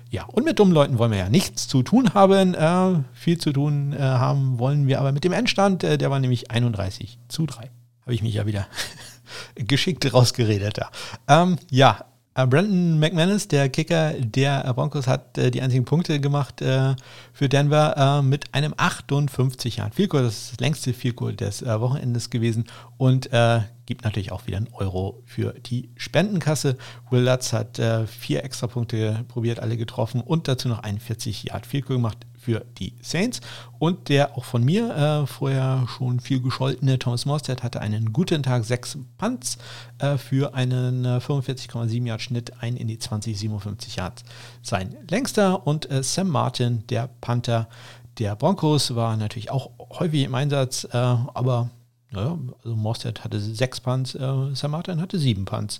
Ja, und mit dummen Leuten wollen wir ja nichts zu tun haben. Äh, viel zu tun äh, haben wollen wir aber mit dem Endstand. Äh, der war nämlich 31 zu 3. Habe ich mich ja wieder [laughs] geschickt rausgeredet. Ja, ähm, ja äh, Brandon McManus, der Kicker der Broncos, hat äh, die einzigen Punkte gemacht äh, für Denver mit einem 58 Jahren Goal. Das ist das längste Field Goal des Wochenendes gewesen und gibt natürlich auch wieder einen Euro für die Spendenkasse. Will Lutz hat äh, vier extra Punkte probiert, alle getroffen und dazu noch 41 Yard Field gemacht für die Saints. Und der auch von mir äh, vorher schon viel gescholtene Thomas Morstead hatte einen guten Tag, sechs Punts äh, für einen 45,7 äh, Yard Schnitt, ein in die 20, 57 Yards. Sein längster und äh, Sam Martin, der Panther der Broncos, war natürlich auch häufig im Einsatz, äh, aber ja, also Morstead hatte sechs Punts, äh, Sam Martin hatte sieben Punts.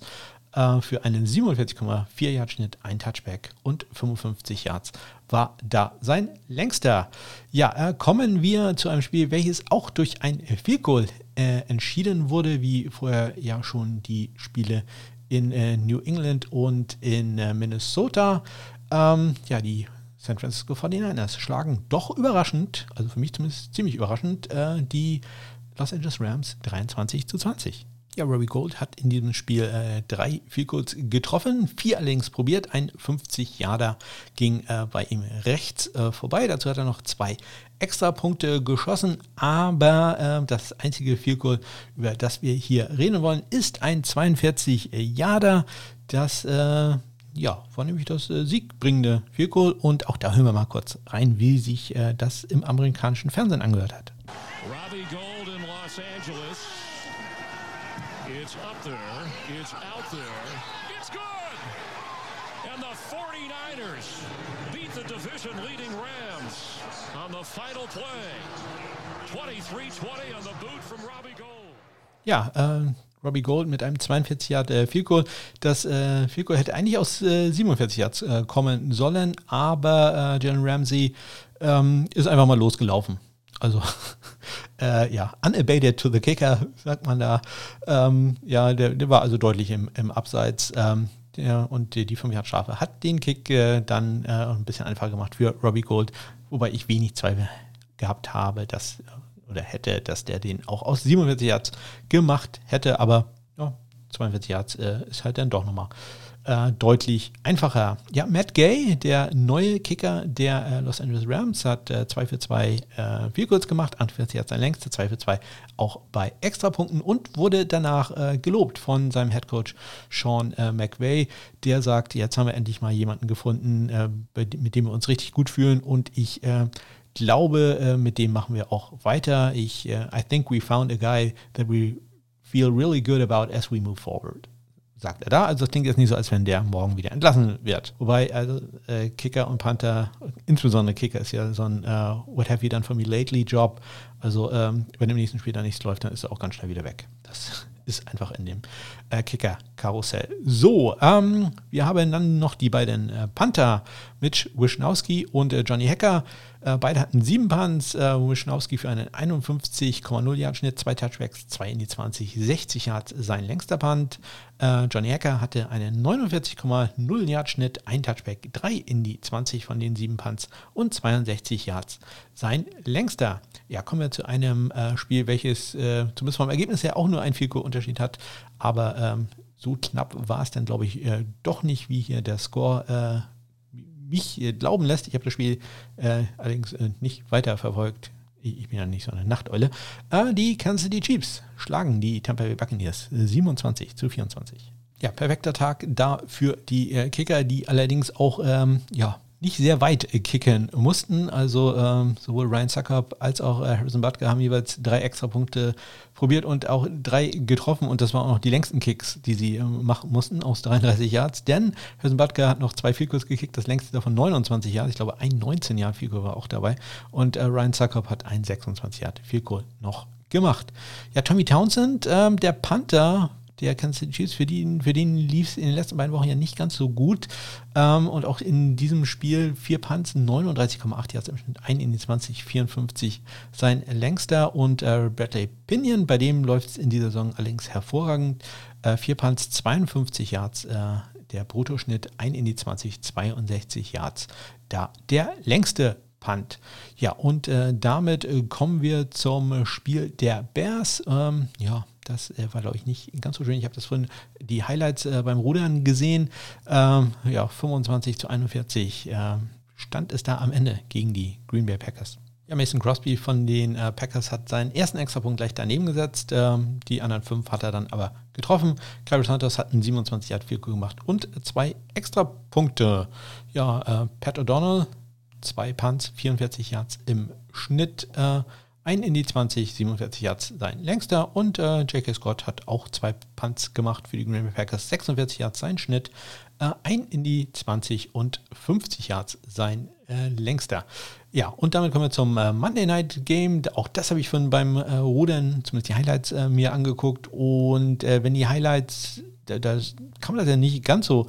Äh, für einen 47,4 Yard Schnitt, ein Touchback und 55 Yards war da sein längster. Ja, äh, kommen wir zu einem Spiel, welches auch durch ein Field Goal äh, entschieden wurde, wie vorher ja schon die Spiele in äh, New England und in äh, Minnesota. Ähm, ja, die San Francisco 49ers schlagen doch überraschend, also für mich zumindest ziemlich überraschend, die Los Angeles Rams 23 zu 20. Ja, Robbie Gold hat in diesem Spiel äh, drei Vielkurz getroffen, vier allerdings probiert. Ein 50 Jahre ging äh, bei ihm rechts äh, vorbei. Dazu hat er noch zwei extra Punkte geschossen. Aber äh, das einzige Vielkurz, über das wir hier reden wollen, ist ein 42 Jahre. Das äh, ja, war nämlich das äh, siegbringende Vielkohl. Und auch da hören wir mal kurz rein, wie sich äh, das im amerikanischen Fernsehen angehört hat. Robbie Gold. Los Angeles. It's up there. It's out there. It's good! And the 49ers beat the division-leading Rams on the final play. 23-20 on the boot from Robbie Gold. Ja, äh, Robbie Gold mit einem 42 Yard äh, Field Goal. Das äh, Field Goal hätte eigentlich aus äh, 47 Yards äh, kommen sollen, aber äh, Jalen Ramsey ähm, ist einfach mal losgelaufen. Also [laughs] äh, ja, unabated to the kicker, sagt man da. Ähm, ja, der, der, war also deutlich im, im Abseits. Ähm, der, und die, die 5 Yard Strafe hat den Kick äh, dann äh, ein bisschen einfacher gemacht für Robbie Gold, wobei ich wenig Zweifel gehabt habe, dass oder hätte, dass der den auch aus 47 Yards gemacht hätte, aber ja, 42 Yards äh, ist halt dann doch nochmal äh, deutlich einfacher. Ja, Matt Gay, der neue Kicker der äh, Los Angeles Rams, hat äh, 2 für 2 äh, viel kurz gemacht, 48 hat sein längster, 2 für 2 auch bei Extrapunkten und wurde danach äh, gelobt von seinem Headcoach Sean äh, McVay, der sagt, jetzt haben wir endlich mal jemanden gefunden, äh, mit dem wir uns richtig gut fühlen und ich glaube, mit dem machen wir auch weiter. Ich, I think we found a guy that we feel really good about as we move forward sagt er da. Also das klingt jetzt nicht so, als wenn der morgen wieder entlassen wird. Wobei also, äh, Kicker und Panther, insbesondere Kicker ist ja so ein äh, What have you done for me lately Job. Also ähm, wenn im nächsten Spiel da nichts läuft, dann ist er auch ganz schnell wieder weg. Das [laughs] ist einfach in dem äh, Kicker-Karussell. So, ähm, wir haben dann noch die beiden äh, Panther, Mitch Wischnowski und äh, Johnny Hacker. Äh, beide hatten sieben Punts. Äh, Wischnowski für einen 51,0 Yard Schnitt, zwei Touchbacks, zwei in die 20, 60 Yards sein längster Punt. Äh, Johnny Hacker hatte einen 49,0 Yard Schnitt, ein Touchback, drei in die 20 von den sieben Punts und 62 Yards sein längster. Ja, kommen wir zu einem äh, Spiel, welches äh, zumindest vom Ergebnis her auch nur ein viel Unterschied hat, aber ähm, so knapp war es dann, glaube ich, äh, doch nicht, wie hier der Score mich glauben lässt. Ich habe das Spiel allerdings nicht weiter verfolgt ich bin ja nicht so eine Nachteule, äh, die Kansas City Chiefs schlagen die Tampa Bay Buccaneers 27 zu 24. Ja, perfekter Tag da für die äh, Kicker, die allerdings auch ähm, ja, nicht sehr weit kicken mussten. Also ähm, sowohl Ryan Suckup als auch äh, Harrison Butker haben jeweils drei extra Punkte probiert und auch drei getroffen. Und das waren auch noch die längsten Kicks, die sie äh, machen mussten, aus 33 Yards. Denn Harrison Butker hat noch zwei Vielkurs gekickt, das längste davon 29 Yards. Ich glaube, ein 19 Yard Vielkur war auch dabei. Und äh, Ryan Suckup hat ein 26 Yard Vielkur noch gemacht. Ja, Tommy Townsend, ähm, der Panther, der Kansas City Chiefs, für den, für den lief es in den letzten beiden Wochen ja nicht ganz so gut. Ähm, und auch in diesem Spiel vier Punts, 39,8 Yards im Schnitt, ein in die 20, 54 sein längster. Und äh, Bradley Pinion, bei dem läuft es in dieser Saison allerdings hervorragend. Äh, vier Punts, 52 Yards, äh, der Bruttoschnitt, ein in die 20, 62 Yards. Da der längste Punt. Ja, und äh, damit äh, kommen wir zum Spiel der Bears. Ähm, ja, das äh, war, glaube ich, nicht ganz so schön. Ich habe das von die Highlights äh, beim Rudern gesehen. Ähm, ja, 25 zu 41 äh, stand es da am Ende gegen die Green Bay Packers. Ja, Mason Crosby von den äh, Packers hat seinen ersten Extrapunkt gleich daneben gesetzt. Ähm, die anderen fünf hat er dann aber getroffen. Kyle Santos hat einen 27 Yard Field gemacht und zwei Extrapunkte. Ja, äh, Pat O'Donnell, zwei Punts, 44 Yards im Schnitt. Ein in die 20, 47 Yards sein längster und äh, J.K. Scott hat auch zwei Punts gemacht für die Green Bay Packers, 46 Yards sein Schnitt, äh, ein in die 20 und 50 Yards sein äh, längster. Ja, und damit kommen wir zum äh, Monday Night Game. Auch das habe ich von beim äh, Rudern, zumindest die Highlights, äh, mir angeguckt. Und äh, wenn die Highlights, da, da, kann man das ja nicht ganz so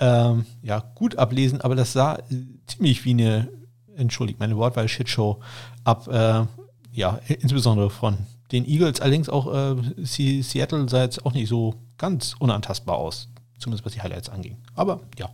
ähm, ja, gut ablesen, aber das sah ziemlich wie eine, entschuldigt meine Wortwahl, Shitshow ab ja, insbesondere von den Eagles. Allerdings auch äh, Seattle sah jetzt auch nicht so ganz unantastbar aus, zumindest was die Highlights anging. Aber ja,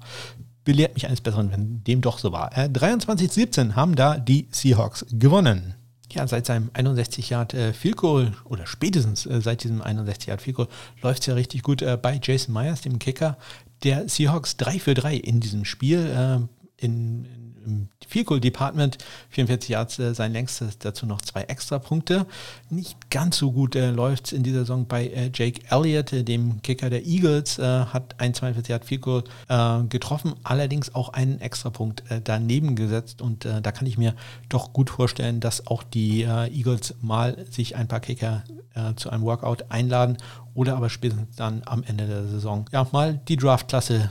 belehrt mich eines Besseren, wenn dem doch so war. Äh, 23-17 haben da die Seahawks gewonnen. Ja, seit seinem 61 Yard äh, Field Goal oder spätestens äh, seit diesem 61 Yard Field läuft es ja richtig gut äh, bei Jason Myers, dem Kicker der Seahawks 3 für 3 in diesem Spiel. Äh, in, in im Field Goal Department, 44 Yards äh, sein längstes, dazu noch zwei extra Punkte. Nicht ganz so gut äh, läuft es in dieser Saison bei äh, Jake Elliott, äh, dem Kicker der Eagles, äh, hat ein 42 Yard Field Goal äh, getroffen, allerdings auch einen extra Punkt daneben gesetzt und da kann ich mir doch gut vorstellen, dass auch die Eagles mal sich ein paar Kicker zu einem Workout einladen oder aber spätestens dann am Ende der Saison ja mal die Draftklasse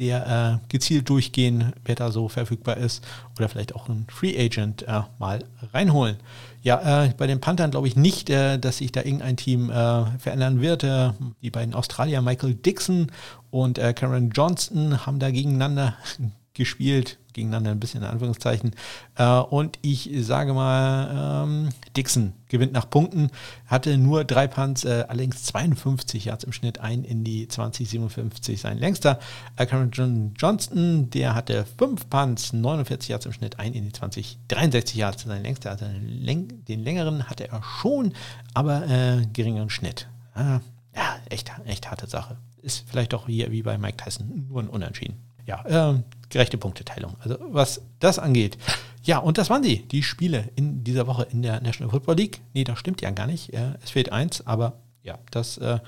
sehr äh, gezielt durchgehen, wer da so verfügbar ist oder vielleicht auch einen Free Agent äh, mal reinholen. Ja, äh, bei den Panthern glaube ich nicht, äh, dass sich da irgendein Team äh, verändern wird. Äh, die beiden Australier Michael Dixon und Karen Johnston haben da gegeneinander [laughs] gespielt gegeneinander ein bisschen in Anführungszeichen. Äh, und ich sage mal, ähm, Dixon gewinnt nach Punkten, hatte nur drei Punts, äh, allerdings 52 Yards im Schnitt, ein in die 2057 sein längster. Äh, Cameron John Johnston, der hatte fünf Punts, 49 Yards im Schnitt, ein in die 2063 Yards sein längster. Also den längeren hatte er schon, aber äh, geringeren Schnitt. Ah, ja, echt, echt harte Sache. Ist vielleicht auch hier wie bei Mike Tyson nur ein Unentschieden ja, äh, gerechte Punkteteilung. Also was das angeht. Ja, und das waren sie, die Spiele in dieser Woche in der National Football League. Nee, das stimmt ja gar nicht. Äh, es fehlt eins, aber ja, das äh,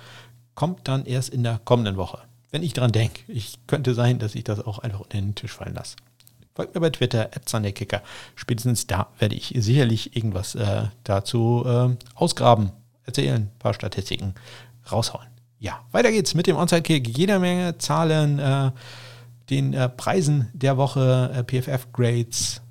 kommt dann erst in der kommenden Woche. Wenn ich dran denke, ich könnte sein, dass ich das auch einfach unter den Tisch fallen lasse. Folgt mir bei Twitter, Kicker. Spätestens da werde ich sicherlich irgendwas äh, dazu äh, ausgraben, erzählen, ein paar Statistiken raushauen. Ja, weiter geht's mit dem Onside-Kick. Jeder Menge Zahlen, äh, den äh, Preisen der Woche, äh, PFF-Grades.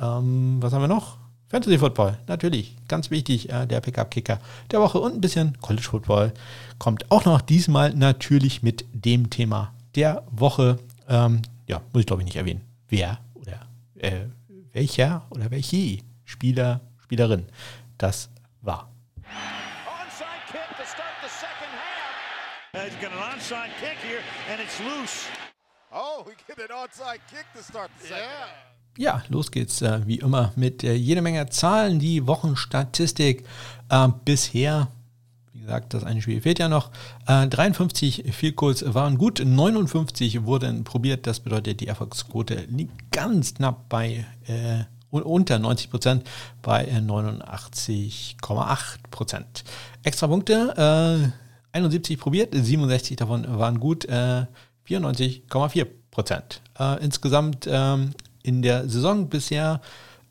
Ähm, was haben wir noch? Fantasy Football, natürlich, ganz wichtig, äh, der Pickup-Kicker der Woche und ein bisschen College Football kommt auch noch diesmal natürlich mit dem Thema der Woche. Ähm, ja, muss ich glaube ich nicht erwähnen, wer oder äh, welcher oder welche Spieler, Spielerin das war. He's got an onside kick here, and it's loose. Oh, we get an onside kick to start the second. Yeah. Ja, los geht's äh, wie immer mit äh, jede Menge Zahlen. Die Wochenstatistik äh, bisher, wie gesagt, das eine Spiel fehlt ja noch. 53 Field Goals waren gut, 59 wurden probiert. Das bedeutet, die Erfolgsquote liegt ganz knapp bei äh, unter 90 Prozent bei 89,8 Prozent. Extra Punkte 71 probiert, 67 davon waren gut, äh, 94,4 Prozent. Äh, insgesamt ähm, in der Saison bisher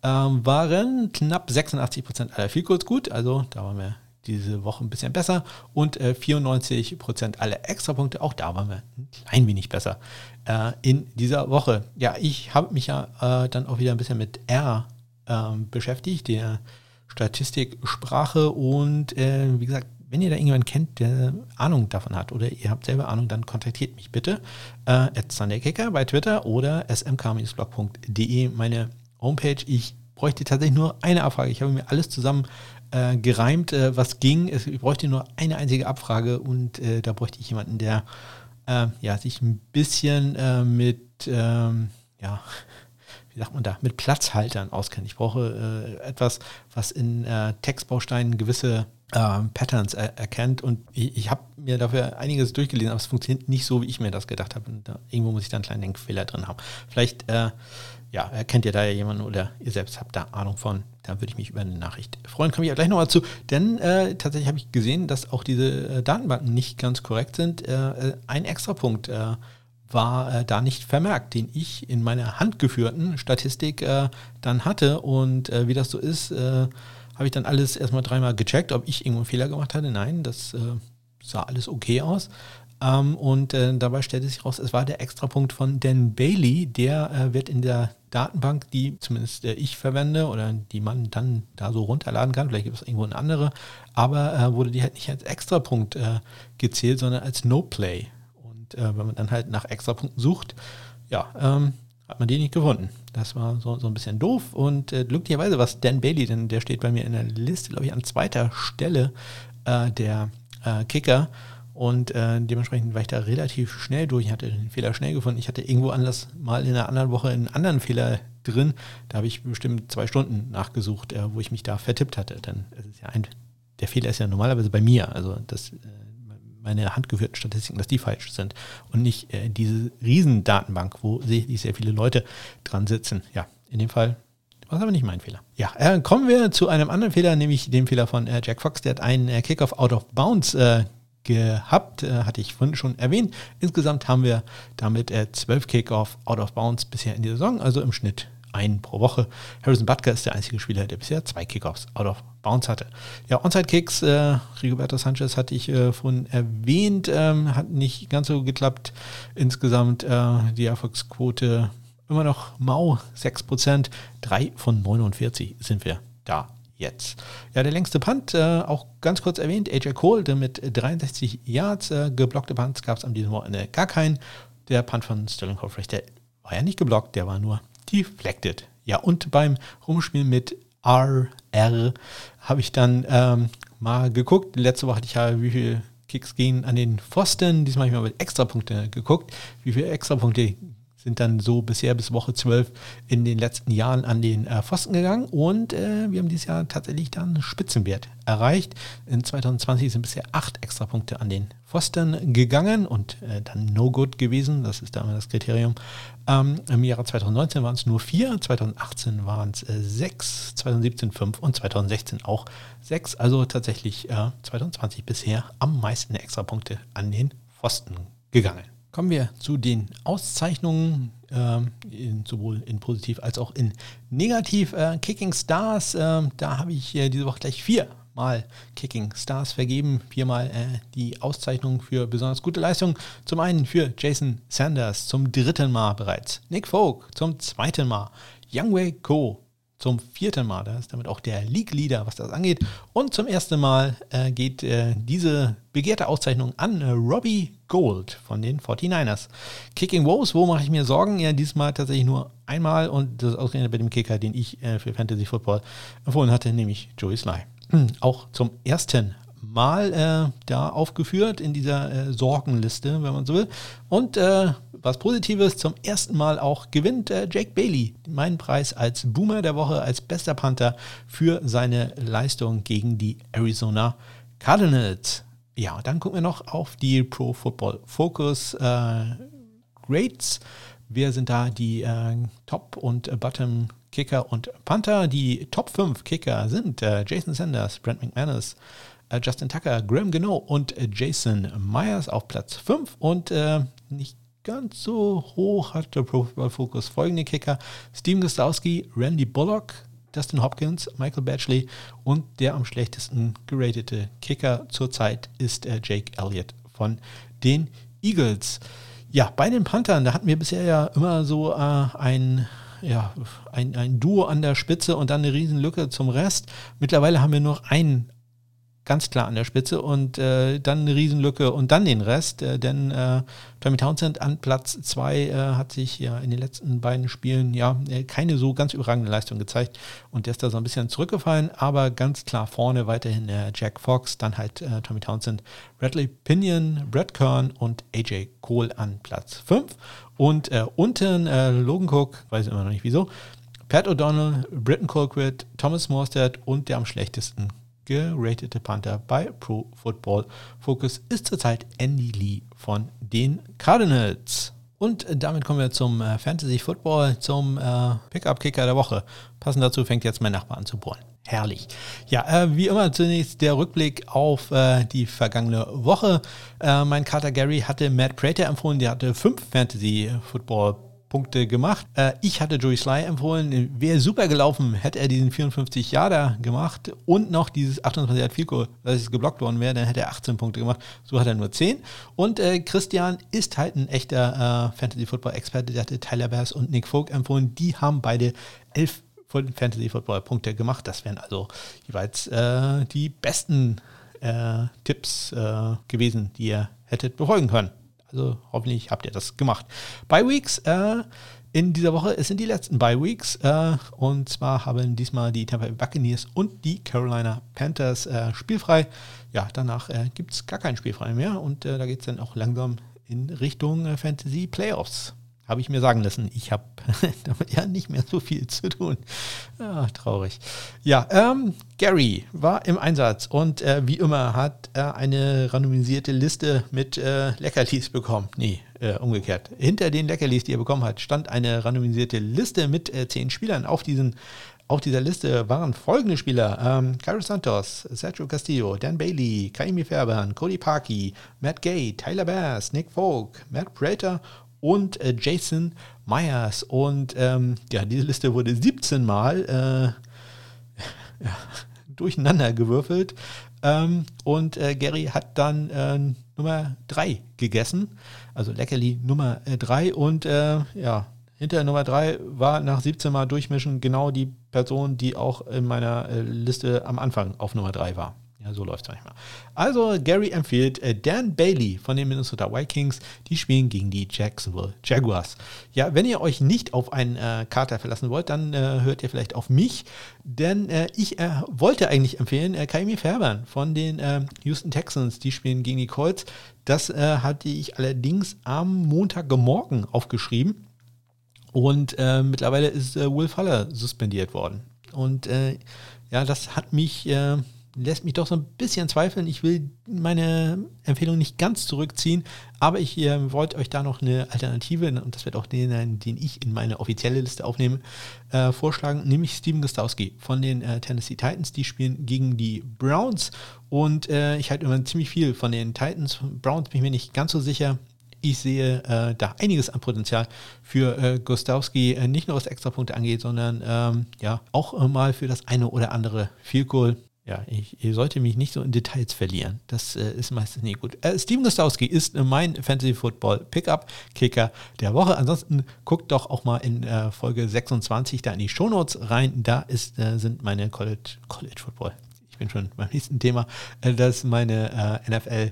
ähm, waren knapp 86 Prozent aller Field gut, also da waren wir diese Woche ein bisschen besser und äh, 94 Prozent aller Extrapunkte, auch da waren wir ein klein wenig besser äh, in dieser Woche. Ja, ich habe mich ja äh, dann auch wieder ein bisschen mit R ähm, beschäftigt, der Statistiksprache und äh, wie gesagt, wenn ihr da irgendjemanden kennt, der Ahnung davon hat oder ihr habt selber Ahnung, dann kontaktiert mich bitte. Äh, SundayKicker bei Twitter oder smk-blog.de, meine Homepage. Ich bräuchte tatsächlich nur eine Abfrage. Ich habe mir alles zusammen äh, gereimt, äh, was ging. Ich bräuchte nur eine einzige Abfrage und äh, da bräuchte ich jemanden, der äh, ja, sich ein bisschen äh, mit, ähm, ja, [laughs] wie sagt man da, mit Platzhaltern auskennt. Ich brauche etwas, was in Textbausteinen gewisse äh, Patterns er erkennt. Und ich, ich habe mir dafür einiges durchgelesen, aber es funktioniert nicht so, wie ich mir das gedacht habe. Irgendwo muss ich da einen kleinen Denkfehler drin haben. Vielleicht äh, ja, erkennt ihr da ja jemanden oder ihr selbst habt da Ahnung von. Da würde ich mich über eine Nachricht freuen. Komme ich ja gleich nochmal zu. Denn äh, tatsächlich habe ich gesehen, dass auch diese äh, Datenbanken nicht ganz korrekt sind. Äh, äh, ein Extrapunkt äh, war da nicht vermerkt, den ich in meiner handgeführten Statistik dann hatte. Und wie das so ist, habe ich dann alles erstmal dreimal gecheckt, ob ich irgendwo einen Fehler gemacht hatte. Nein, das äh, sah alles okay aus. Ähm, und äh, dabei stellte sich raus, es war der Extrapunkt von Dan Bailey. Der äh, wird in der Datenbank, die zumindest äh, ich verwende oder die man dann da so runterladen kann, vielleicht gibt es irgendwo eine andere, aber äh, wurde die halt nicht als Extrapunkt äh, gezählt, sondern als No-Play. Und wenn man dann halt nach Extrapunkten sucht, ja, ähm, hat man die nicht gefunden. Das war so, so ein bisschen doof. Und äh, glücklicherweise was Dan Bailey, denn der steht bei mir in der Liste, glaube ich, an zweiter Stelle äh, der äh, Kicker. Und äh, dementsprechend war ich da relativ schnell durch. Ich hatte den Fehler schnell gefunden. Ich hatte irgendwo anders mal in einer anderen Woche einen anderen Fehler drin. Da habe ich bestimmt zwei Stunden nachgesucht, äh, wo ich mich da vertippt hatte. Denn es ist ja ein, der Fehler ist ja normalerweise bei mir. Also das äh, meine handgeführten Statistiken, dass die falsch sind und nicht äh, diese Riesendatenbank, wo sicherlich sehr viele Leute dran sitzen. Ja, in dem Fall war es aber nicht mein Fehler. Ja, äh, kommen wir zu einem anderen Fehler, nämlich dem Fehler von äh, Jack Fox. Der hat einen äh, Kickoff out of bounds äh, gehabt, äh, hatte ich vorhin schon erwähnt. Insgesamt haben wir damit äh, zwölf Kickoff out of bounds bisher in der Saison, also im Schnitt einen pro Woche. Harrison Butker ist der einzige Spieler, der bisher zwei Kickoffs out of bounds hatte. Ja, Onside-Kicks, äh, Rigoberto Sanchez hatte ich äh, vorhin erwähnt, ähm, hat nicht ganz so geklappt. Insgesamt äh, die Erfolgsquote immer noch mau, 6%, 3 von 49 sind wir da jetzt. Ja, der längste Punt, äh, auch ganz kurz erwähnt, AJ Cole, der mit 63 Yards, äh, geblockte Punts gab es an diesem Wochenende gar keinen. Der Punt von Sterling Hofrecht, der war ja nicht geblockt, der war nur deflected. Ja, und beim Rumspielen mit RR habe ich dann ähm, mal geguckt. Letzte Woche hatte ich ja, wie viele Kicks gehen an den Pfosten. Diesmal habe ich mal mit Extrapunkte geguckt. Wie viele Extrapunkte sind dann so bisher bis Woche 12 in den letzten Jahren an den äh, Pfosten gegangen und äh, wir haben dieses Jahr tatsächlich dann Spitzenwert erreicht. In 2020 sind bisher acht Extrapunkte an den Pfosten gegangen und äh, dann No Good gewesen, das ist da das Kriterium. Ähm, Im Jahre 2019 waren es nur vier, 2018 waren es äh, sechs, 2017 fünf und 2016 auch sechs. Also tatsächlich 2020 äh, bisher am meisten Extrapunkte an den Pfosten gegangen. Kommen wir zu den Auszeichnungen, ähm, in, sowohl in positiv als auch in negativ. Äh, Kicking Stars, äh, da habe ich äh, diese Woche gleich vier Mal Kicking Stars vergeben. Viermal äh, die Auszeichnung für besonders gute Leistung. Zum einen für Jason Sanders zum dritten Mal bereits. Nick Folk zum zweiten Mal. Youngway Ko zum vierten Mal. Da ist damit auch der League-Leader, was das angeht. Und zum ersten Mal äh, geht äh, diese begehrte Auszeichnung an äh, Robbie Gold von den 49ers. Kicking Woes, wo mache ich mir Sorgen? Ja, diesmal tatsächlich nur einmal und das ist ausgerechnet bei dem Kicker, den ich äh, für Fantasy Football empfohlen hatte, nämlich Joey Sly. Auch zum ersten Mal äh, da aufgeführt in dieser äh, Sorgenliste, wenn man so will. Und äh, was Positives, zum ersten Mal auch gewinnt äh, Jake Bailey meinen Preis als Boomer der Woche, als bester Panther für seine Leistung gegen die Arizona Cardinals. Ja, dann gucken wir noch auf die Pro Football Focus äh, Grades. Wer sind da die äh, Top- und Bottom Kicker und Panther? Die Top 5 Kicker sind äh, Jason Sanders, Brent McManus, Justin Tucker, Graham Geno und äh, Jason Myers auf Platz 5 und äh, nicht ganz so hoch hat der Pro Football Focus folgende Kicker: Steven Gostowski, Randy Bullock, Dustin Hopkins, Michael Batchley und der am schlechtesten geratete Kicker zurzeit ist äh, Jake Elliott von den Eagles. Ja, bei den Panthern, da hatten wir bisher ja immer so äh, ein, ja, ein, ein Duo an der Spitze und dann eine Riesenlücke zum Rest. Mittlerweile haben wir nur einen ganz klar an der Spitze und äh, dann eine Riesenlücke und dann den Rest, äh, denn äh, Tommy Townsend an Platz 2 äh, hat sich ja in den letzten beiden Spielen ja äh, keine so ganz überragende Leistung gezeigt und der ist da so ein bisschen zurückgefallen, aber ganz klar vorne weiterhin äh, Jack Fox, dann halt Tommy Townsend, Bradley Pinion, Brad Kern und AJ Cole an Platz 5 und unten Logan Cook, weiß immer noch nicht wieso, Pat O'Donnell, Britton Colquitt, Thomas Morstead und der am schlechtesten geratete Panther bei Pro Football Focus ist zurzeit Andy Lee von den Cardinals. Und damit kommen wir zum äh, Fantasy Football, zum äh, Pickup-Kicker der Woche. Passend dazu fängt jetzt mein Nachbar an zu bohren. Herrlich. Ja, äh, wie immer zunächst der Rückblick auf äh, die vergangene Woche. Äh, mein Kater Gary hatte Matt Prater empfohlen, der hatte fünf Fantasy Football Punkte gemacht. Äh, ich hatte Joey Sly empfohlen. Wäre super gelaufen, hätte er diesen 54 Jahre gemacht und noch dieses 28 Yard Goal, dass es geblockt worden wäre, dann hätte er 18 Punkte gemacht. So hat er nur 10. Und äh, Christian ist halt ein echter äh, Fantasy Football Experte. Der hatte Tyler Bass und Nick Folk empfohlen. Die haben beide 11 Fantasy Football Punkte gemacht. Das wären also jeweils äh, die besten äh, Tipps äh, gewesen, die ihr hättet befolgen können. Also hoffentlich habt ihr das gemacht. Bye Weeks äh, in dieser Woche, es sind die letzten Bye Weeks äh, und zwar haben diesmal die Tampa Bay Buccaneers und die Carolina Panthers äh, spielfrei. Ja, danach äh, gibt es gar kein Spielfrei mehr und äh, da geht es dann auch langsam in Richtung äh, Fantasy Playoffs. Habe ich mir sagen lassen. Ich habe [laughs] damit ja nicht mehr so viel zu tun. Ja, traurig. Ja, ähm, Gary war im Einsatz und äh, wie immer hat er eine randomisierte Liste mit äh, Leckerlis bekommen. Nee, äh, umgekehrt. Hinter den Leckerlis, die er bekommen hat, stand eine randomisierte Liste mit äh, zehn Spielern. Auf, diesen, auf dieser Liste waren folgende Spieler: ähm, Carlos Santos, Sergio Castillo, Dan Bailey, Kaimi Fairbairn, Cody Parkey, Matt Gay, Tyler Bass, Nick Folk, Matt Prater und äh, Jason Myers. Und ähm, ja, diese Liste wurde 17 Mal äh, [laughs] ja, durcheinander gewürfelt. Ähm, und äh, Gary hat dann äh, Nummer 3 gegessen. Also Leckerli Nummer 3. Äh, und äh, ja, hinter Nummer 3 war nach 17 Mal Durchmischen genau die Person, die auch in meiner Liste am Anfang auf Nummer 3 war. Ja, so läuft es manchmal. Also, Gary empfiehlt äh, Dan Bailey von den Minnesota Vikings. Die spielen gegen die Jacksonville Jaguars. Ja, wenn ihr euch nicht auf einen äh, Kater verlassen wollt, dann äh, hört ihr vielleicht auf mich. Denn äh, ich äh, wollte eigentlich empfehlen, äh, Kaimi Fairbairn von den äh, Houston Texans. Die spielen gegen die Colts. Das hatte ich allerdings am Montagmorgen aufgeschrieben. Und mittlerweile ist Will Fuller suspendiert worden. Und ja, das hat mich lässt mich doch so ein bisschen zweifeln. Ich will meine Empfehlung nicht ganz zurückziehen, aber ich äh, wollte euch da noch eine Alternative, und das wird auch den, den ich in meine offizielle Liste aufnehme, äh, vorschlagen, nämlich Steven Gostowski von den äh, Tennessee Titans. Die spielen gegen die Browns und äh, ich halte immer ziemlich viel von den Titans. Browns bin ich mir nicht ganz so sicher. Ich sehe äh, da einiges an Potenzial für äh, Gostowski, nicht nur was Extrapunkte angeht, sondern ähm, ja auch mal für das eine oder andere Field Goal Ja, ich, ich, sollte mich nicht so in Details verlieren. Das äh, ist meistens nie gut. Äh, Steven Gostowski ist äh, mein Fantasy Football Pickup Kicker der Woche. Ansonsten guckt doch auch mal in äh, Folge 26 da in die Shownotes rein. Da ist, äh, sind meine College, College Football. Ich bin schon beim nächsten Thema. Äh, das ist meine NFL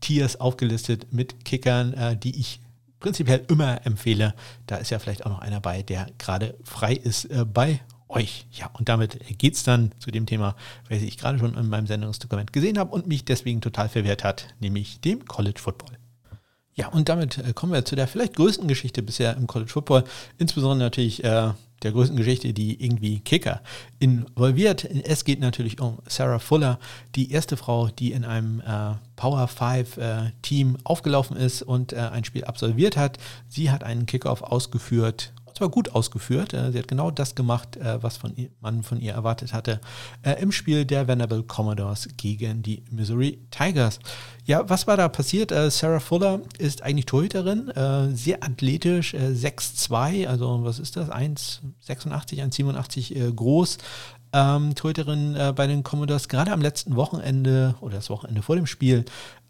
Tiers aufgelistet mit Kickern, die ich prinzipiell immer empfehle. Da ist ja vielleicht auch noch einer bei, der gerade frei ist bei euch. Ja, und damit geht es dann zu dem Thema, was ich gerade schon in meinem Sendungsdokument gesehen habe und mich deswegen total verwehrt hat, nämlich dem College Football. Ja, und damit äh, kommen wir zu der vielleicht größten Geschichte bisher im College Football, insbesondere natürlich äh, der größten Geschichte, die irgendwie Kicker involviert. Es geht natürlich um Sarah Fuller, die erste Frau, die in einem äh, Power 5 äh, Team aufgelaufen ist und äh, ein Spiel absolviert hat. Sie hat einen Kickoff ausgeführt zwar gut ausgeführt. Äh, sie hat genau das gemacht, äh, was von ihr, man von ihr erwartet hatte äh, im Spiel der Venable Commodores gegen die Missouri Tigers. Ja, was war da passiert? Sarah Fuller ist eigentlich Torhüterin, sehr athletisch, 6'2, also was ist das? 1,86, 1,87 groß. Ähm, Torhüterin äh, bei den Commodores gerade am letzten Wochenende oder das Wochenende vor dem Spiel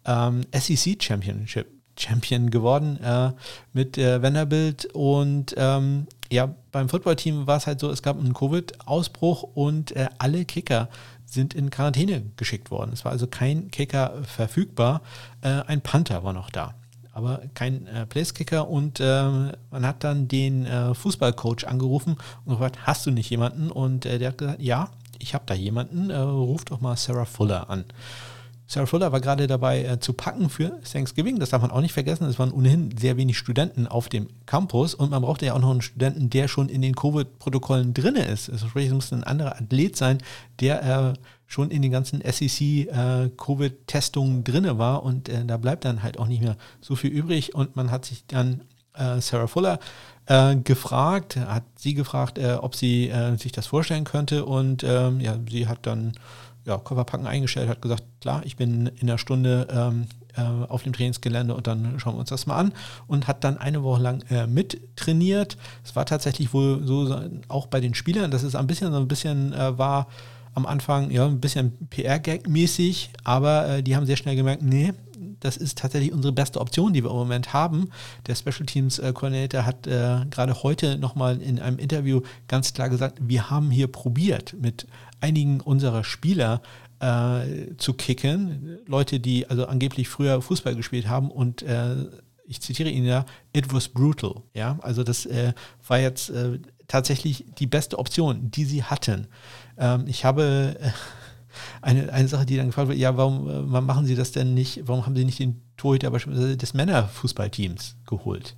ähm, SEC Championship Champion geworden äh, mit äh, Vanderbilt. Und ähm, ja, beim Footballteam war es halt so, es gab einen Covid-Ausbruch und äh, alle Kicker sind in Quarantäne geschickt worden. Es war also kein Kicker verfügbar. Äh, ein Panther war noch da. Aber kein äh, Placekicker und äh, man hat dann den äh, Fußballcoach angerufen und gefragt, hast du nicht jemanden? Und der hat gesagt, ja, ich habe da jemanden, ruf doch mal Sarah Fuller an. Sarah Fuller war gerade dabei äh, zu packen für Thanksgiving. Das darf man auch nicht vergessen. Es waren ohnehin sehr wenig Studenten auf dem Campus und man brauchte ja auch noch einen Studenten, der schon in den Covid-Protokollen drin ist. Also sprich, es musste ein anderer Athlet sein, der äh, schon in den ganzen SEC-Covid-Testungen äh, drin war und äh, da bleibt dann halt auch nicht mehr so viel übrig und man hat sich dann äh, Sarah Fuller äh, gefragt, hat sie gefragt, ob sie sich das vorstellen könnte und ähm, ja, sie hat dann ja, Kofferpacken eingestellt, hat gesagt, klar, ich bin in einer Stunde ähm, äh, auf dem Trainingsgelände und dann schauen wir uns das mal an und hat dann eine Woche lang äh, mit trainiert. Es war tatsächlich wohl so, auch bei den Spielern, dass es ein bisschen so ein bisschen äh, war, am Anfang ja ein bisschen PR-Gag-mäßig, aber äh, die haben sehr schnell gemerkt, nee, das ist tatsächlich unsere beste Option, die wir im Moment haben. Der Special Teams äh, Coordinator hat äh, gerade heute nochmal in einem Interview ganz klar gesagt, wir haben hier probiert mit einigen unserer Spieler äh, zu kicken. Leute, die also angeblich früher Fußball gespielt haben und äh, ich zitiere ihn ja, it was brutal. Ja, also das äh, war jetzt äh, tatsächlich die beste Option, die sie hatten. Ähm, ich habe äh, [laughs] eine, eine Sache, die dann gefragt wird, ja, warum, äh, warum machen Sie das denn nicht, warum haben Sie nicht den Torhüter des Männerfußballteams geholt?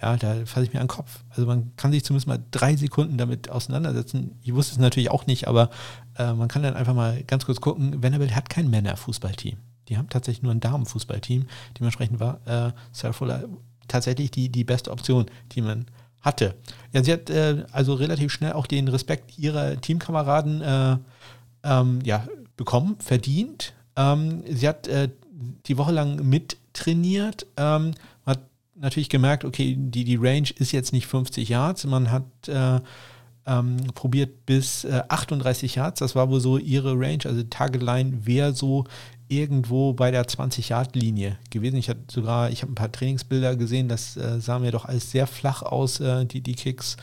Ja, da fasse ich mir an den Kopf. Also man kann sich zumindest mal drei Sekunden damit auseinandersetzen. Ich wusste es natürlich auch nicht, aber äh, man kann dann einfach mal ganz kurz gucken. Vanderbilt hat kein Männerfußballteam. Die haben tatsächlich nur ein Damenfußballteam. Dementsprechend war äh, Sarah tatsächlich die, die beste Option, die man hatte. Ja, sie hat äh, also relativ schnell auch den Respekt ihrer Teamkameraden äh, ähm, ja, bekommen, verdient. Ähm, sie hat äh, die Woche lang mittrainiert. Ähm, natürlich gemerkt, okay, die, die Range ist jetzt nicht 50 Yards. Man hat äh, ähm, probiert bis äh, 38 Yards. Das war wohl so ihre Range. Also Target Line wäre so irgendwo bei der 20-Yard-Linie gewesen. Ich hatte sogar, ich habe ein paar Trainingsbilder gesehen, das äh, sah mir doch alles sehr flach aus, äh, die, die Kicks.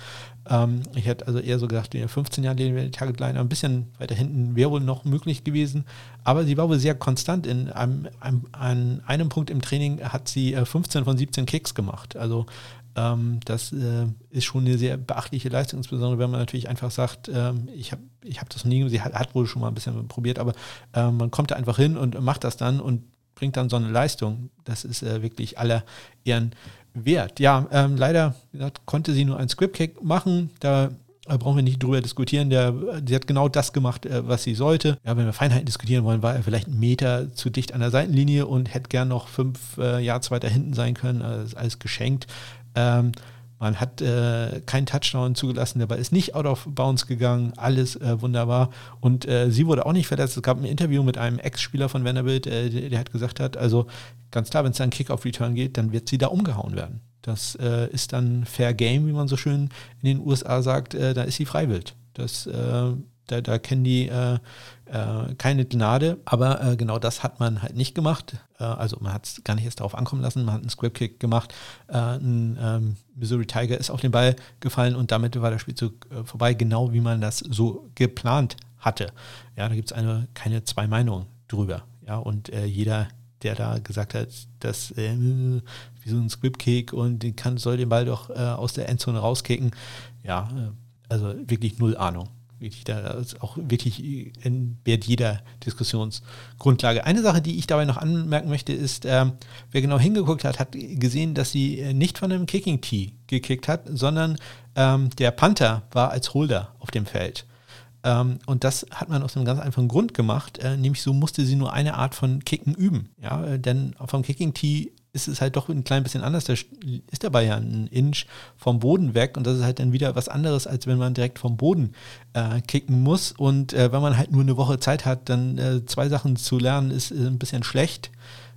Ähm, ich hätte also eher so gedacht, die 15 Jahre die Target Line ein bisschen weiter hinten wäre wohl noch möglich gewesen. Aber sie war wohl sehr konstant. In einem, einem, an einem Punkt im Training hat sie äh, 15 von 17 Kicks gemacht. Also ähm, das äh, ist schon eine sehr beachtliche Leistung, insbesondere wenn man natürlich einfach sagt, ähm, ich habe ich hab das nie, sie hat, hat, wohl schon mal ein bisschen probiert, aber äh, man kommt da einfach hin und macht das dann und bringt dann so eine Leistung. Das ist äh, wirklich aller Ehren wert. Ja, ähm, leider gesagt, konnte sie nur einen Script-Kick machen. Da brauchen wir nicht drüber diskutieren. Der, sie hat genau das gemacht, äh, was sie sollte. Ja, wenn wir Feinheiten diskutieren wollen, war er vielleicht einen Meter zu dicht an der Seitenlinie und hätte gern noch fünf äh, Yards weiter hinten sein können. Also alles geschenkt. Ähm, man hat äh, keinen Touchdown zugelassen, dabei ist nicht out of bounds gegangen, alles äh, wunderbar. Und äh, sie wurde auch nicht verletzt. Es gab ein Interview mit einem Ex-Spieler von Vanderbilt, äh, der, der, hat gesagt hat, also ganz klar, wenn es dann Kick-Off-Return geht, dann wird sie da umgehauen werden. Das äh, ist dann Fair Game, wie man so schön in den USA sagt, äh, da ist sie freiwillig. Das Da, da kennen die äh, äh, keine Gnade, aber äh, genau das hat man halt nicht gemacht. Äh, also man hat es gar nicht erst darauf ankommen lassen, man hat einen Script-Kick gemacht, äh, ein ähm, Missouri Tiger ist auf den Ball gefallen und damit war der Spielzug äh, vorbei, genau wie man das so geplant hatte. Ja, da gibt es eine, keine zwei Meinungen drüber. Ja, und jeder, der da gesagt hat, dass äh, wie so ein Script-Kick und den kann, soll den Ball doch äh, aus der Endzone rauskicken. Ja, also wirklich null Ahnung wirklich, da auch wirklich entbehrt jeder Diskussionsgrundlage. Eine Sache, die ich dabei noch anmerken möchte, ist, äh, wer genau hingeguckt hat, hat gesehen, dass sie äh, nicht von einem Kicking Tee gekickt hat, sondern ähm, der Panther war als Holder auf dem Feld. Ähm, und das hat man aus einem ganz einfachen Grund gemacht, äh, nämlich so musste sie nur eine Art von Kicken üben. Ja, äh, denn vom Kicking Tee ist es halt doch ein klein bisschen anders. Da ist Ball ja ein Inch vom Boden weg und das ist halt dann wieder was anderes, als wenn man direkt vom Boden äh, kicken muss. Und äh, wenn man halt nur eine Woche Zeit hat, dann äh, zwei Sachen zu lernen, ist äh, ein bisschen schlecht.